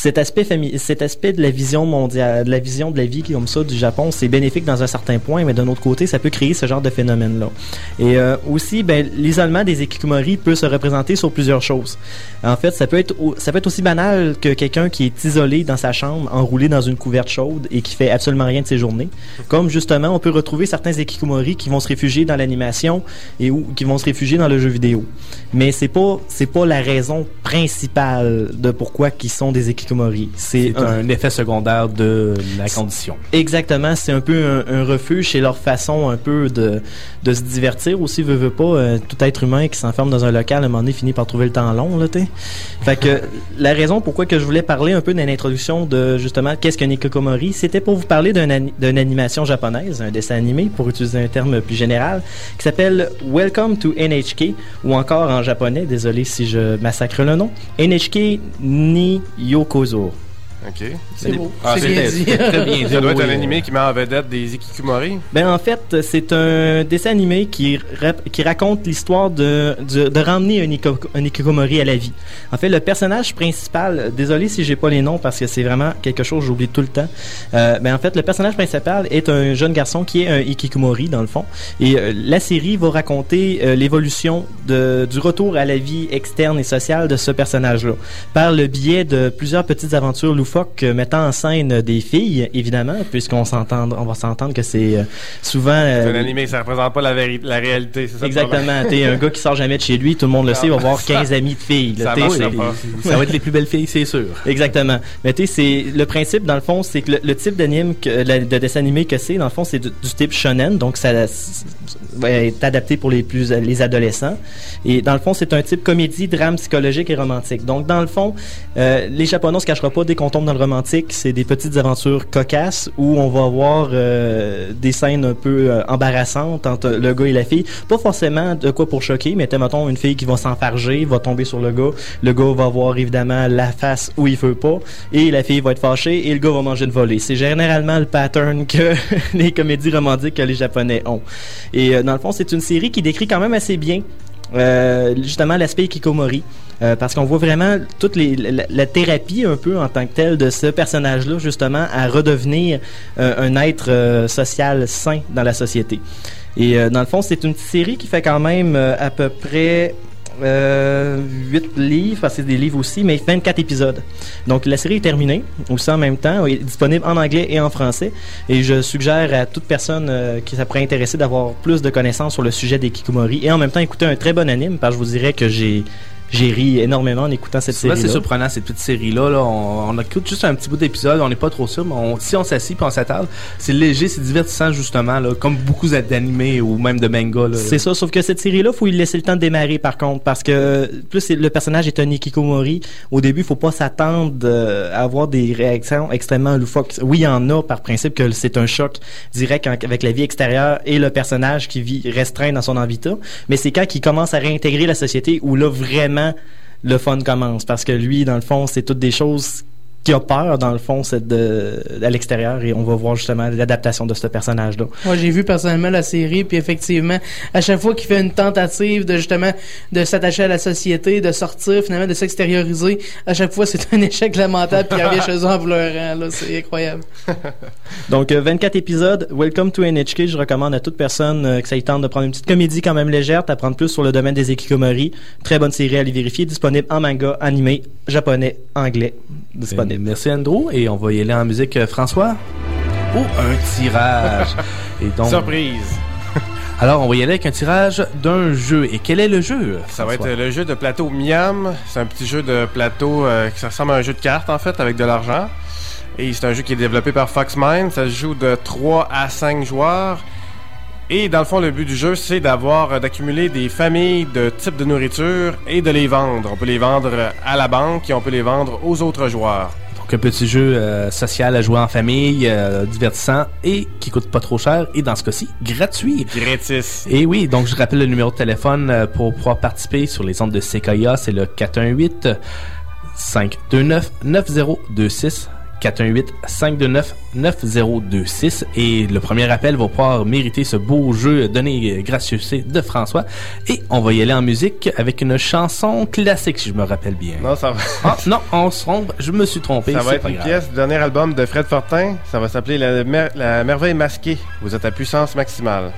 cet aspect cet aspect de la vision mondiale, de la vision de la vie comme ça du Japon, c'est bénéfique dans un certain point, mais d'un autre côté, ça peut créer ce genre de phénomène-là. Et euh, aussi, ben, l'isolement des ékikomori peut se représenter sur plusieurs choses. En fait, ça peut être ça peut être aussi banal que quelqu'un qui est isolé dans sa chambre, enroulé dans une couverte chaude et qui fait absolument rien de ses journées. Comme justement, on peut retrouver certains ékikomori qui vont se réfugier dans l'animation et ou qui vont se réfugier dans le jeu vidéo. Mais c'est pas c'est pas la raison principale de pourquoi qu'ils sont des ékikomori. C'est C'est un effet secondaire de la condition. Exactement, c'est un peu un, un refuge chez leur façon un peu de, de se divertir aussi, veut, veut pas, euh, tout être humain qui s'enferme dans un local, à un moment donné, finit par trouver le temps long, là, t'sais. Fait que, la raison pourquoi que je voulais parler un peu d'une introduction de, justement, qu'est-ce qu'un Ikokomori, c'était pour vous parler d'une animation japonaise, un dessin animé, pour utiliser un terme plus général, qui s'appelle Welcome to NHK, ou encore en japonais, désolé si je massacre le nom, NHK ni coisa, OK. C'est beau. Ah, C'est c'est bien très, bien dit. Ça doit être un animé qui met en vedette des Ikikumori. Ben en fait, c'est un dessin animé qui, qui raconte l'histoire de, de, de ramener un, Iko- un Ikikomori à la vie. En fait, le personnage principal, désolé si j'ai pas les noms parce que c'est vraiment quelque chose que j'oublie tout le temps. Euh, ben en fait, le personnage principal est un jeune garçon qui est un Ikikomori dans le fond. Et euh, la série va raconter euh, l'évolution du retour à la vie externe et sociale de ce personnage-là par le biais de plusieurs petites aventures loufoques euh, mettant en scène des filles, évidemment, puisqu'on s'entend, on va s'entendre que c'est euh, souvent C'est euh, un animé, ça représente pas la, réalité, c'est ça Exactement. T'es un gars qui sort jamais de chez lui, tout le monde le sait, il va voir 15 amis de filles. là, Ça c'est- va être les plus belles filles, c'est sûr. Exactement. Mais tu sais, c'est le principe dans le fond, c'est que le, le type d'anime, de dessin animé que c'est, dans le fond, c'est du, du type shonen, donc ça est adapté pour les plus les adolescents. Et dans le fond, c'est un type comédie, drame psychologique et romantique. Donc dans le fond, euh, les Japonais on se cachera pas dès qu'on dans le romantique, c'est des petites aventures cocasses où on va avoir euh, des scènes un peu euh, embarrassantes entre le gars et la fille. Pas forcément de quoi pour choquer, mais mettons une fille qui va s'enfarger, va tomber sur le gars. Le gars va avoir évidemment la face où il veut pas et la fille va être fâchée et le gars va manger une volée. C'est généralement le pattern que les comédies romantiques que les Japonais ont. Et euh, dans le fond, c'est une série qui décrit quand même assez bien euh, justement l'aspect Kikomori. Euh, parce qu'on voit vraiment toute la, thérapie un peu en tant que telle de ce personnage-là, justement, à redevenir euh, un être euh, social sain dans la société. Et dans le fond, c'est une série qui fait quand même à peu près euh, 8 livres, parce que c'est des livres aussi, mais 24 épisodes. Donc la série est terminée, aussi en même temps, elle est disponible en anglais et en français. Et je suggère à toute personne euh, qui ça pourrait intéresser d'avoir plus de connaissances sur le sujet des Kikomori et en même temps écouter un très bon anime, parce que je vous dirais que j'ai j'ai ri énormément en écoutant cette Là, série. c'est surprenant, cette petite série-là. Là, on, on écoute juste un petit bout d'épisode, on n'est pas trop sûr, mais on- si on s'assit puis on s'attarde, c'est léger, c'est divertissant, justement, là, comme beaucoup d'animés ou même de manga. Là. C'est ça, sauf que cette série-là, faut lui laisser le temps de démarrer par contre, parce que plus le personnage est un Ikikomori, au début, faut pas s'attendre euh, à avoir des réactions extrêmement loufoques. Oui, il y en a par principe que c'est un choc direct avec la vie extérieure et le personnage qui vit restreint dans son habitat, mais c'est quand il commence à réintégrer la société où là vraiment le fun commence, parce que lui, dans le fond, c'est toutes des choses qui a peur, dans le fond, c'est de, à l'extérieur, et on va voir justement l'adaptation de ce personnage-là. Moi, j'ai vu personnellement la série, puis effectivement, à chaque fois qu'il fait une tentative de justement de s'attacher à la société, de sortir, finalement, de s'extérioriser, à chaque fois, c'est un échec lamentable, puis il revient chez eux en pleurant, là, c'est incroyable. Donc, euh, 24 épisodes. Welcome to NHK. Je recommande à toute personne euh, que ça y tente de prendre une petite comédie quand même légère, d'apprendre plus sur le domaine des Ekikomori. Très bonne série à aller vérifier. Disponible en manga, animé, japonais, anglais. Disponible. Merci Andrew, et on va y aller en musique, euh, François. Oh, un tirage. et donc, Surprise. Alors, on va y aller avec un tirage d'un jeu. Et quel est le jeu Ça va être le jeu de plateau Miam. C'est un petit jeu de plateau euh, qui ressemble à un jeu de cartes en fait avec de l'argent. Et c'est un jeu qui est développé par Foxmind. Ça se joue de 3 à 5 joueurs. Et dans le fond, le but du jeu, c'est d'avoir, euh, d'accumuler des familles de types de nourriture et de les vendre. On peut les vendre euh, à la banque et on peut les vendre aux autres joueurs. Donc, un petit jeu euh, social à jouer en famille, euh, divertissant et qui coûte pas trop cher. Et dans ce cas-ci, gratuit. Gratis. Et oui, donc je rappelle le numéro de téléphone pour pouvoir participer sur les ondes de CKIA, c'est le 418 529 9026. 418 529 9026 et le premier appel va pouvoir mériter ce beau jeu donné gracieuseté de François et on va y aller en musique avec une chanson classique si je me rappelle bien. Non, ça va. Ah, non, on se trompe, je me suis trompé. Ça va être une grave. pièce du dernier album de Fred Fortin. Ça va s'appeler la, Mer- la merveille masquée. Vous êtes à puissance maximale.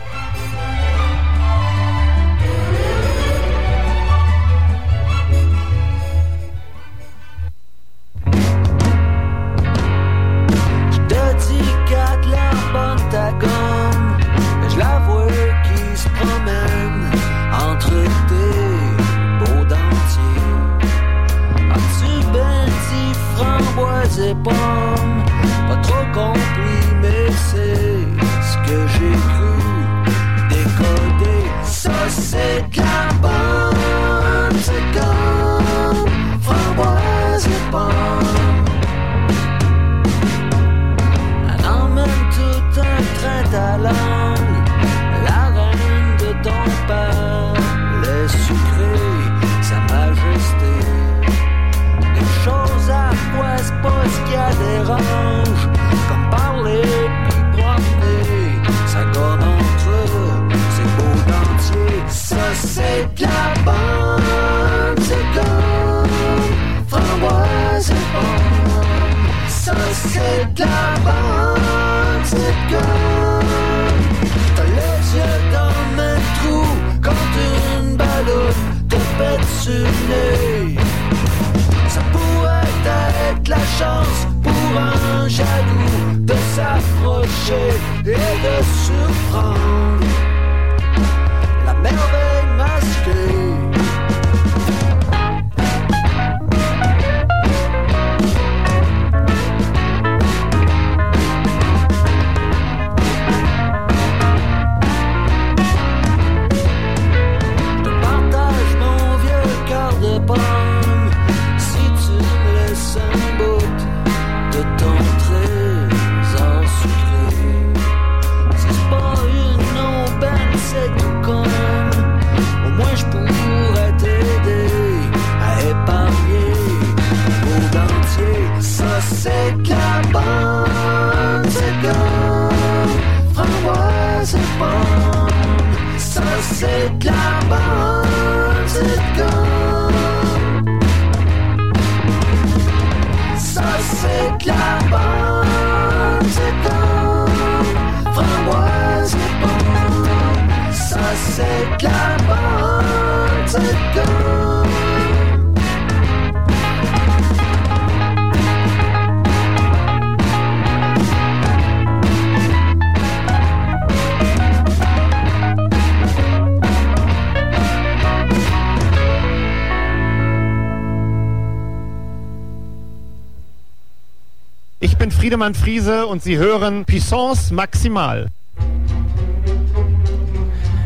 Ich bin Friedemann Friese und Sie hören Puissance Maximal.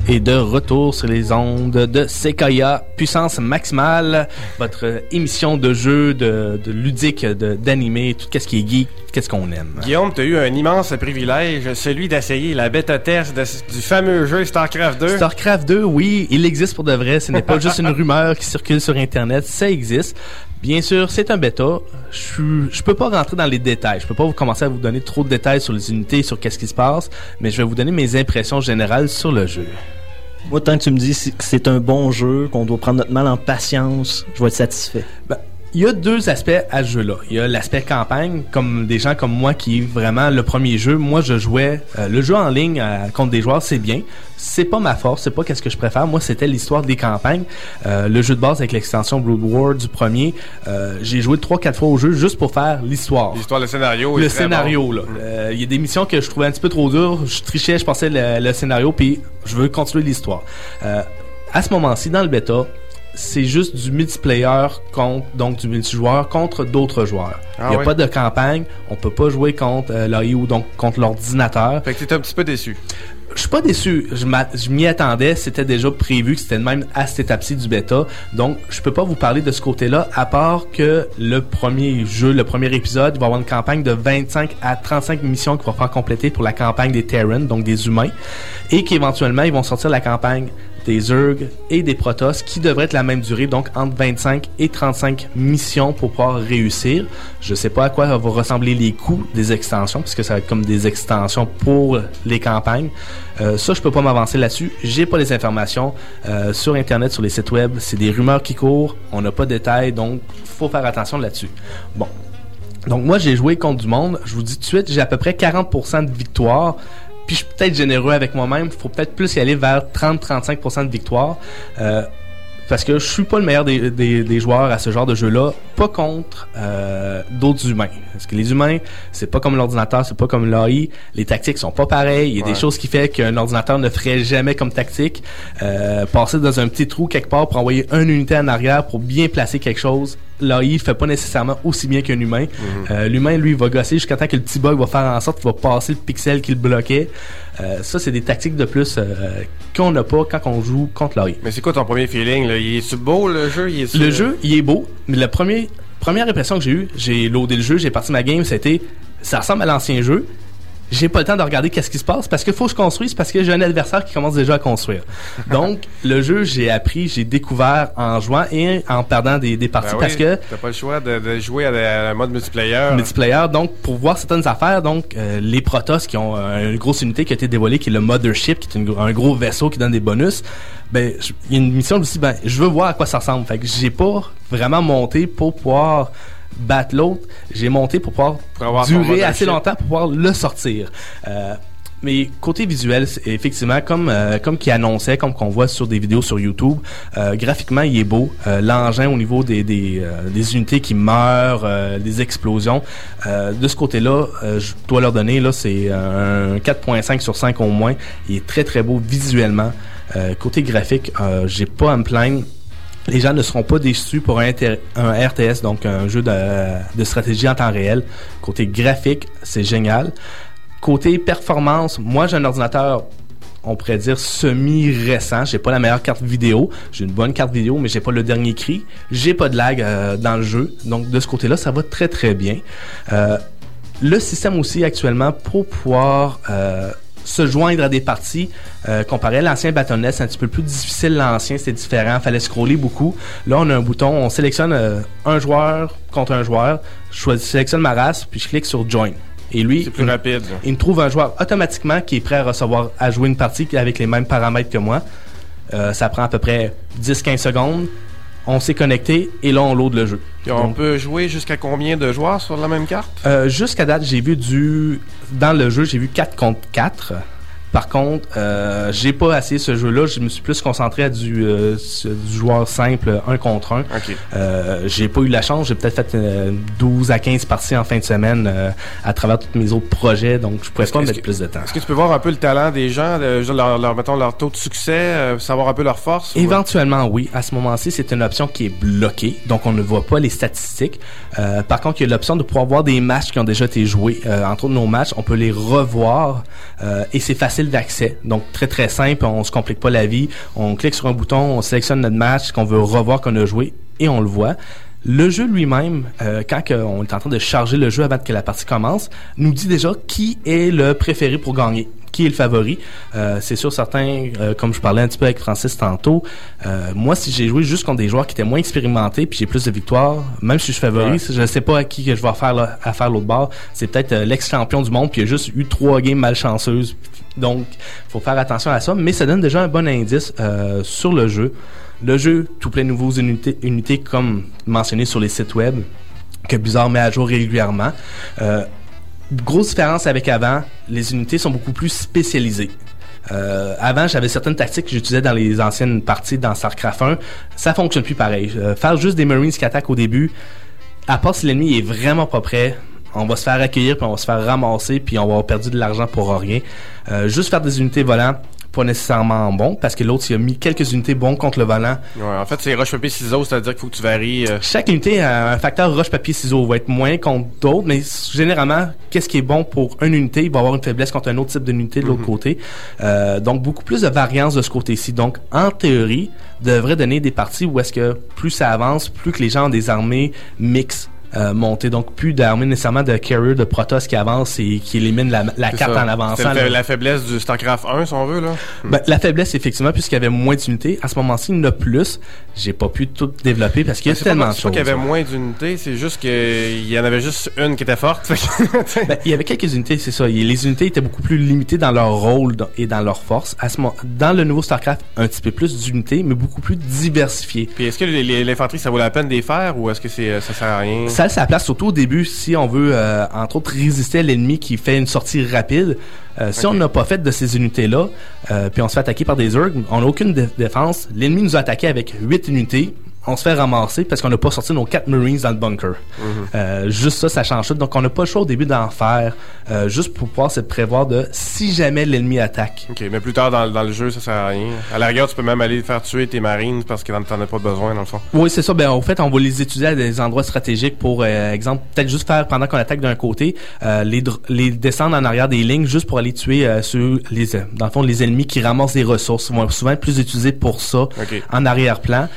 Et de retour sur les ondes de Sequoia Puissance Maximale, votre émission de jeu, de, de ludique, de- d'animé, tout ce qui est geek, qu'est-ce qu'on aime. Guillaume, tu as eu un immense privilège, celui d'essayer la bêta test de- du fameux jeu StarCraft 2. StarCraft 2, oui, il existe pour de vrai. Ce n'est pas juste une rumeur qui circule sur Internet. Ça existe. Bien sûr, c'est un bêta. Je je peux pas rentrer dans les détails. Je peux pas vous commencer à vous donner trop de détails sur les unités, sur qu'est-ce qui se passe, mais je vais vous donner mes impressions générales sur le jeu. Moi, tant que tu me dis que c'est un bon jeu, qu'on doit prendre notre mal en patience, je vais être satisfait. Ben, il y a deux aspects à ce jeu-là. Il y a l'aspect campagne, comme des gens comme moi qui vraiment le premier jeu. Moi, je jouais euh, le jeu en ligne euh, contre des joueurs, c'est bien. C'est pas ma force, c'est pas qu'est-ce que je préfère. Moi, c'était l'histoire des campagnes. Euh, le jeu de base avec l'extension Blood War du premier, euh, j'ai joué trois quatre fois au jeu juste pour faire l'histoire. L'histoire, le scénario. Le scénario, bon. là. Euh, Il y a des missions que je trouvais un petit peu trop dures. Je trichais, je passais le, le scénario, puis je veux continuer l'histoire. Euh, à ce moment-ci, dans le bêta, c'est juste du multiplayer contre, donc du multijoueur contre d'autres joueurs. Il Ah n'y a pas de campagne, on peut pas jouer contre euh, l'AI ou donc contre l'ordinateur. Fait que t'es un petit peu déçu. Je suis pas déçu. Je m'y attendais. C'était déjà prévu que c'était même à cette étape-ci du bêta. Donc, je peux pas vous parler de ce côté-là, à part que le premier jeu, le premier épisode, va avoir une campagne de 25 à 35 missions qu'il va faire compléter pour la campagne des Terran, donc des humains. Et qu'éventuellement, ils vont sortir la campagne des Zerg et des Protoss qui devrait être la même durée, donc entre 25 et 35 missions pour pouvoir réussir. Je sais pas à quoi vont ressembler les coûts des extensions, puisque ça va être comme des extensions pour les campagnes. Euh, ça, je peux pas m'avancer là-dessus. J'ai pas les informations euh, sur Internet, sur les sites web. C'est des rumeurs qui courent. On n'a pas de détails, donc faut faire attention là-dessus. Bon. Donc moi, j'ai joué contre du monde. Je vous dis tout de suite, j'ai à peu près 40% de victoire. Puis je suis peut-être généreux avec moi-même. faut peut-être plus y aller vers 30-35% de victoire. Euh, parce que je suis pas le meilleur des, des, des joueurs à ce genre de jeu-là, pas contre euh, d'autres humains. Parce que les humains, c'est pas comme l'ordinateur, c'est pas comme l'AI. Les tactiques sont pas pareilles. Il y a Ouais. des choses qui fait qu'un ordinateur ne ferait jamais comme tactique. Euh, passer dans un petit trou quelque part pour envoyer une unité en arrière pour bien placer quelque chose. L'AI fait pas nécessairement aussi bien qu'un humain. Euh, L'humain, lui, va gosser jusqu'à temps que le petit bug va faire en sorte qu'il va passer le pixel qui le bloquait. Euh, ça, c'est des tactiques de plus euh, qu'on n'a pas quand on joue contre l'AI. Mais c'est quoi ton premier feeling, là? Il est-tu beau, le jeu? Il est Le jeu, il est beau, mais la première, première impression que j'ai eue, j'ai loadé le jeu, j'ai parti ma game, c'était ça ressemble à l'ancien jeu. J'ai pas le temps de regarder qu'est-ce qui se passe parce qu'il faut que je construise parce que j'ai un adversaire qui commence déjà à construire. Donc le jeu, j'ai appris, j'ai découvert en jouant et en perdant des, des parties Ben parce que T'as pas le choix de, de jouer à, un mode multiplayer. multiplayer. Donc, pour voir certaines affaires, donc euh, les Protoss qui ont euh, une grosse unité qui a été dévoilée, qui est le Mothership, qui est une un gros vaisseau qui donne des bonus. Ben, il y a une mission aussi, ben, je veux voir à quoi ça ressemble. Fait que j'ai pas vraiment monté pour pouvoir battre l'autre. J'ai monté pour pouvoir durer assez longtemps pour pouvoir le sortir. Euh, mais côté visuel, effectivement, comme euh, comme qui annonçait, comme qu'on voit sur des vidéos sur YouTube, euh, graphiquement, il est beau. Euh, L'engin au niveau des des, des unités qui meurent, des explosions. De ce côté-là, je dois leur donner là, c'est un 4.5 sur 5 au moins. Il est très très beau visuellement. Côté graphique, j'ai pas à me plaindre. Les gens ne seront pas déçus pour un, RTS, donc un jeu de, de stratégie en temps réel. Côté graphique, c'est génial. Côté performance, moi j'ai un ordinateur, on pourrait dire semi-récent. J'ai pas la meilleure carte vidéo. J'ai une bonne carte vidéo, mais j'ai pas le dernier cri. J'ai pas de lag euh, dans le jeu. Donc de ce côté-là, ça va très très bien. Euh, le système aussi actuellement pour pouvoir euh, se joindre à des parties euh, comparé à l'ancien Battle.net, c'est un petit peu plus difficile l'ancien, c'était différent, fallait scroller beaucoup. Là, on a un bouton, on sélectionne euh, un joueur contre un joueur, je choisis- sélectionne ma race, puis je clique sur Join. Et lui, C'est plus il- rapide. là. il me trouve un joueur automatiquement qui est prêt à recevoir, à jouer une partie avec les mêmes paramètres que moi. Euh, ça prend à peu près 10-15 secondes. On s'est connecté et là, on load le jeu. Puis on Donc, peut jouer jusqu'à combien de joueurs sur la même carte? euh, Jusqu'à date, j'ai vu du. Dans le jeu, j'ai vu 4 contre 4. Par contre, euh, j'ai pas essayé ce jeu-là. Je me suis plus concentré à du, euh, du joueur simple, un contre un. Euh, j'ai pas eu la chance. J'ai peut-être fait euh, 12 à 15 parties en fin de semaine euh, à travers tous mes autres projets, donc je pourrais pas mettre que- plus de temps. Est-ce que tu peux voir un peu le talent des gens, leur, leur- mettons, leur taux de succès, euh, savoir un peu leur force? ou- Éventuellement, oui. À ce moment-ci, c'est une option qui est bloquée, donc on ne voit pas les statistiques. Euh, par contre, il y a l'option de pouvoir voir des matchs qui ont déjà été joués. Euh, entre autres, nos matchs, on peut les revoir euh, et c'est facile d'accès. Donc, très très simple, on se complique pas la vie. On clique sur un bouton, on sélectionne notre match qu'on veut revoir, qu'on a joué et on le voit. Le jeu lui-même, euh, quand on est en train de charger le jeu avant que la partie commence, nous dit déjà qui est le préféré pour gagner, qui est le favori. Euh, c'est sûr, certains, euh, comme je parlais un petit peu avec Francis tantôt, euh, moi, si j'ai joué juste contre des joueurs qui étaient moins expérimentés, puis j'ai plus de victoires, même si je suis favori, Ouais. je ne sais pas à qui que je vais faire là, à faire l'autre bord. C'est peut-être l'ex-champion du monde, puis il a juste eu trois games malchanceuses. Donc, faut faire attention à ça, mais ça donne déjà un bon indice sur le jeu. Le jeu, tout plein de nouveaux unités, unités comme mentionné sur les sites web, que Blizzard met à jour régulièrement. Euh, grosse différence avec avant, les unités sont beaucoup plus spécialisées. Euh, avant, j'avais certaines tactiques que j'utilisais dans les anciennes parties dans StarCraft 1. Ça fonctionne plus pareil. Euh, faire juste des Marines qui attaquent au début, à part si l'ennemi est vraiment pas prêt, on va se faire accueillir, puis on va se faire ramasser, puis on va avoir perdu de l'argent pour rien. Euh, juste faire des unités volantes, pas nécessairement bon, parce que l'autre, il a mis quelques unités bons contre le volant. Ouais, en fait, c'est roche papier ciseaux, c'est-à-dire qu'il faut que tu varies. euh, Chaque unité a un facteur roche-papier-ciseaux. va être moins contre d'autres, mais généralement, qu'est-ce qui est bon pour une unité, il va avoir une faiblesse contre un autre type d'unité de l'autre côté. Euh, donc, beaucoup plus de variance de ce côté-ci. Donc, en théorie, devrait donner des parties où est-ce que plus ça avance, plus que les gens ont des armées mixtes. Euh, montées. donc plus d'armées nécessairement de carrier de Protoss qui avance et qui élimine la, la c'est carte ça. en avançant. C'est la, faiblesse du StarCraft 1, si on veut, là. Ben, la faiblesse, effectivement, puisqu'il y avait moins d'unités, à ce moment-ci, il y en a plus. J'ai pas pu tout développer parce qu'il y a Ben, C'est tellement de c'est pas choses. qu'il y avait moins d'unités, c'est juste qu'il y en avait juste une qui était forte. Ben, il y avait quelques unités, c'est ça. Les unités étaient beaucoup plus limitées dans leur rôle et dans leur force. À ce moment, dans le nouveau StarCraft, un petit peu plus d'unités, mais beaucoup plus diversifiées. Puis est-ce que l'infanterie, ça vaut la peine de les faire ou est-ce que c'est, euh, ça sert à rien? Ça a sa place surtout au début si on veut, euh, entre autres, résister à l'ennemi qui fait une sortie rapide. Euh, si on n'a pas fait de ces unités-là, euh, puis on se fait attaquer par des Zerg, on n'a aucune dé- défense. L'ennemi nous a attaqué avec 8 unités. On se fait ramasser parce qu'on n'a pas sorti nos 4 Marines dans le bunker. Mhm. Euh, juste ça, ça change tout. Donc, on n'a pas le choix au début d'en faire, euh, juste pour pouvoir se prévoir de si jamais l'ennemi attaque. Ok, mais plus tard dans, dans le jeu, ça sert à rien. À la rigueur, tu peux même aller faire tuer tes marines parce que t'en as pas besoin, dans le fond. Oui, c'est ça. Ben, en fait, on va les étudier à des endroits stratégiques pour, euh, exemple, peut-être juste faire, pendant qu'on attaque d'un côté, euh, les, dr- les descendre en arrière des lignes juste pour aller tuer ceux, les, dans le fond, les ennemis qui ramassent des ressources. Ils vont souvent être plus utilisés pour ça, en arrière-plan,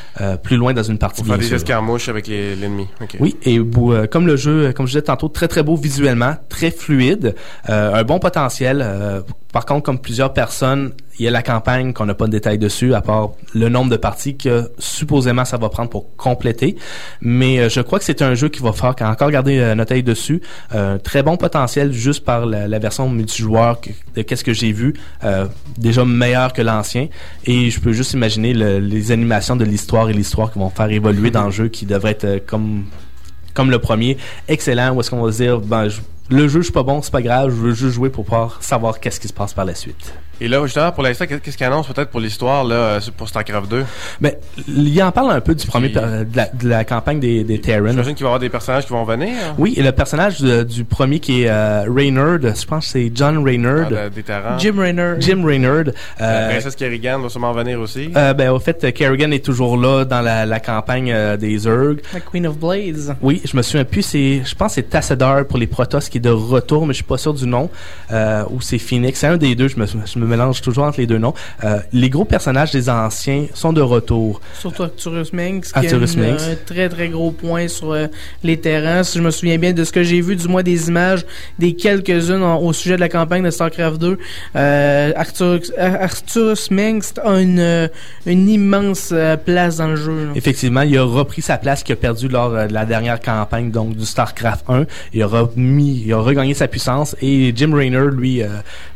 plus loin dans une partie, Pour faire des escarmouches avec l'ennemi. Oui, et euh, comme le jeu, comme je disais tantôt, très très beau visuellement, très fluide, euh, un bon potentiel. euh, par contre, comme plusieurs personnes, il y a la campagne qu'on n'a pas de détails dessus, à part le nombre de parties que supposément ça va prendre pour compléter. Mais euh, je crois que c'est un jeu qui va faire encore garder euh, notre œil dessus. Euh, très bon potentiel juste par la, la version multijoueur de qu'est-ce que j'ai vu, euh, déjà meilleur que l'ancien. Et je peux juste imaginer le- les animations de l'histoire et l'histoire qui vont faire évoluer dans le jeu, qui devrait être euh, comme comme le premier, excellent, où est-ce qu'on va se dire, ben, je- le jeu, je suis pas bon, c'est pas grave, je veux juste jouer pour pouvoir savoir qu'est-ce qui se passe par la suite. Et là, justement, pour l'instant, qu'est-ce qu'il annonce peut-être pour l'histoire, là, euh, pour StarCraft 2? Ben, il en parle un peu du premier, de, la, de la campagne des, des Terran. J'imagine qu'il va y avoir des personnages qui vont venir. Oui, et le personnage de- du premier qui est euh, Reynard, je pense que c'est John Reynard. Ah, de- des Terrans. Jim Raynor. Jim Reynard. La Euh, princesse Kerrigan va sûrement venir aussi. euh, ben, au fait, Kerrigan est toujours là dans la, la campagne euh, des Zerg. La Queen of Blades. Oui, je me souviens plus. C'est, je pense que c'est Tassadar pour les Protoss qui est de retour, mais je suis pas sûr du nom. Euh, ou c'est Phoenix. C'est un des deux. Je me, je me mélange toujours entre les deux noms. Euh, les gros personnages des anciens sont de retour. Surtout Arcturus Minx, qui Arcturus a une- Minx. un très très gros point sur euh, les terrains. Si je me souviens bien de ce que j'ai vu, du moins des images, des quelques-unes au sujet de la campagne de StarCraft 2, euh, Arcturus, Ar- Arcturus Minx a une, euh, une immense euh, place dans le jeu. là. Effectivement, il a repris sa place qu'il a perdu lors euh, de la dernière campagne donc du StarCraft 1. Il a remis, il a regagné sa puissance et Jim Raynor, lui, euh,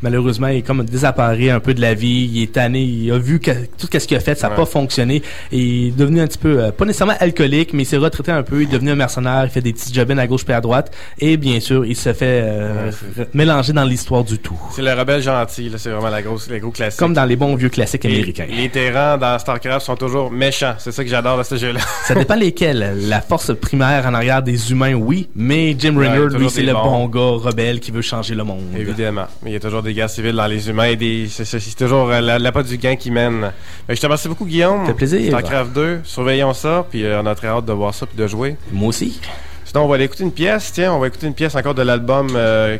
malheureusement, est comme désapparaît séparé un peu de la vie. Il est tanné. Il a vu que tout ce qu'il a fait, ça n'a Ouais. pas fonctionné. Et il est devenu un petit peu, euh, pas nécessairement alcoolique, mais il s'est retraité un peu. Il est devenu un mercenaire. Il fait des petits jobins à gauche et à droite. Et bien sûr, il se fait euh, Ouais, mélanger dans l'histoire du tout. C'est le rebelle gentil, là. C'est vraiment la grosse, les gros classiques. Comme dans les bons vieux classiques Et américains. Les terrains dans StarCraft sont toujours méchants. C'est ça que j'adore de ce jeu-là. Ça dépend lesquels. La force primaire en arrière des humains, oui, mais Jim Ouais, Raynor, lui, c'est le bons. bon gars rebelle qui veut changer le monde. Évidemment. Mais il y a toujours des guerres civiles dans les humains et des, c'est, c'est- c'est toujours euh, la, la pas du gain qui mène. Mais je te remercie beaucoup, Guillaume. Ça fait plaisir. StarCraft 2, surveillons ça, puis euh, on a très hâte de voir ça puis de jouer. Moi aussi. Sinon, on va aller écouter une pièce. Tiens, on va écouter une pièce encore de l'album euh,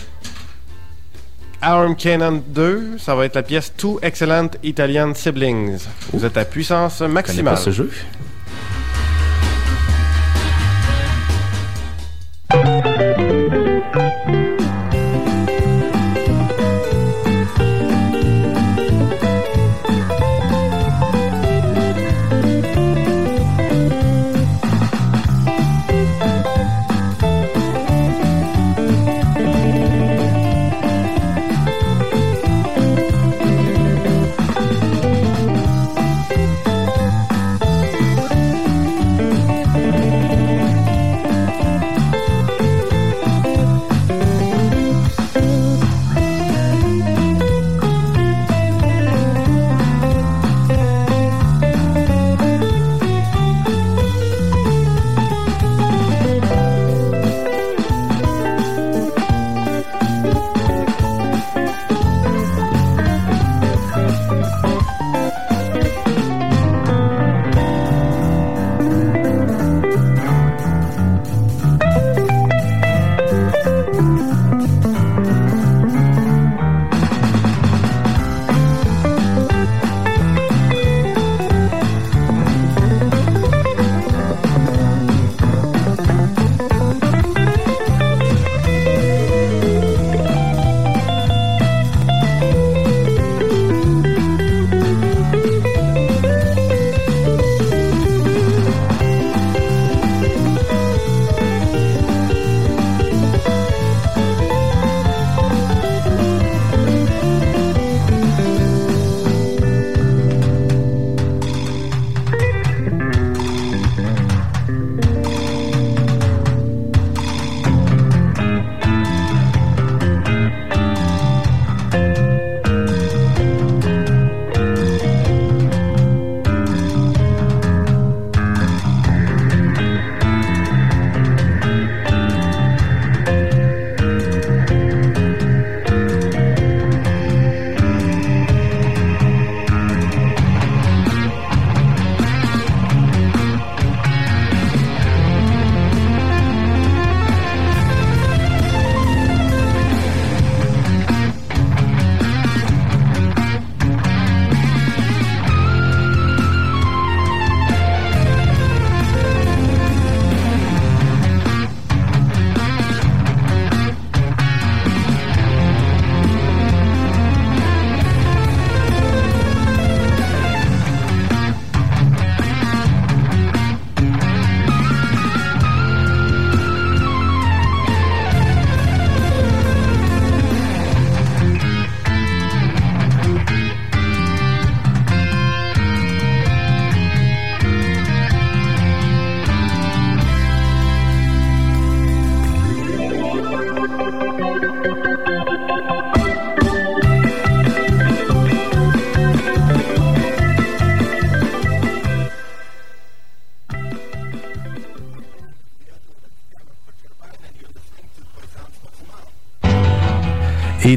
Arm Cannon 2. Ça va être la pièce Two Excellent Italian Siblings. Vous êtes à puissance Je connais maximale. pas ce jeu.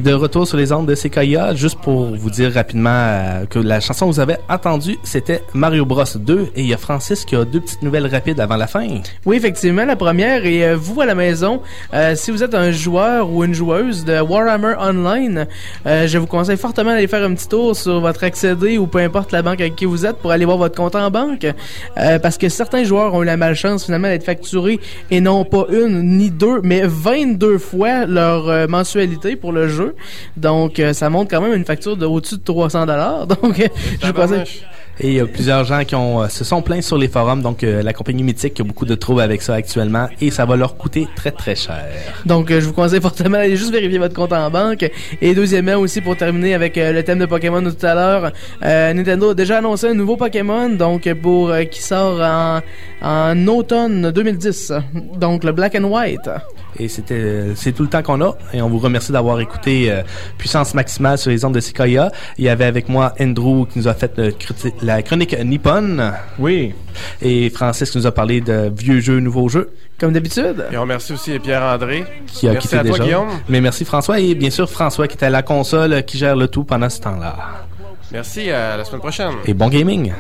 De retour sur les ondes de CKIA, juste pour vous dire rapidement euh, que la chanson que vous avez entendue, c'était Mario Bros 2 et il y a Francis qui a deux petites nouvelles rapides avant la fin. Oui, effectivement, la première, et euh, vous à la maison, euh, si vous êtes un joueur ou une joueuse de Warhammer Online, je vous conseille fortement d'aller faire un petit tour sur votre accédé ou peu importe la banque avec qui vous êtes pour aller voir votre compte en banque, parce que certains joueurs ont eu la malchance finalement d'être facturés et non pas une ni deux, mais 22 fois leur mensualité pour le jeu. Donc, euh, ça montre quand même une facture de au-dessus de 300 dollars. Donc, euh, je vous conseille. Et il y a plusieurs gens qui ont, euh, se sont plaints sur les forums, donc euh, la compagnie Mythique a beaucoup de troubles avec ça actuellement et ça va leur coûter très très cher. Donc, euh, je vous conseille fortement d'aller juste vérifier votre compte en banque. Et deuxièmement, aussi pour terminer avec euh, le thème de Pokémon de tout à l'heure, euh, Nintendo a déjà annoncé un nouveau Pokémon, donc pour euh, qui sort en, en automne 2010. Donc, le Black and White. Et c'était, euh, c'est tout le temps qu'on a. Et on vous remercie d'avoir écouté euh, Puissance Maximale sur les ondes de Sequoia. Il y avait avec moi Andrew qui nous a fait le criti- la chronique Nippon. Oui. Et Francis qui nous a parlé de vieux jeux, nouveaux jeux. Comme d'habitude. Et on remercie aussi Pierre-André. Qui a Merci quitté à toi, déjà. Guillaume. Mais merci François et bien sûr François qui était à la console, qui gère le tout pendant ce temps-là. Merci, à la semaine prochaine. Et bon gaming.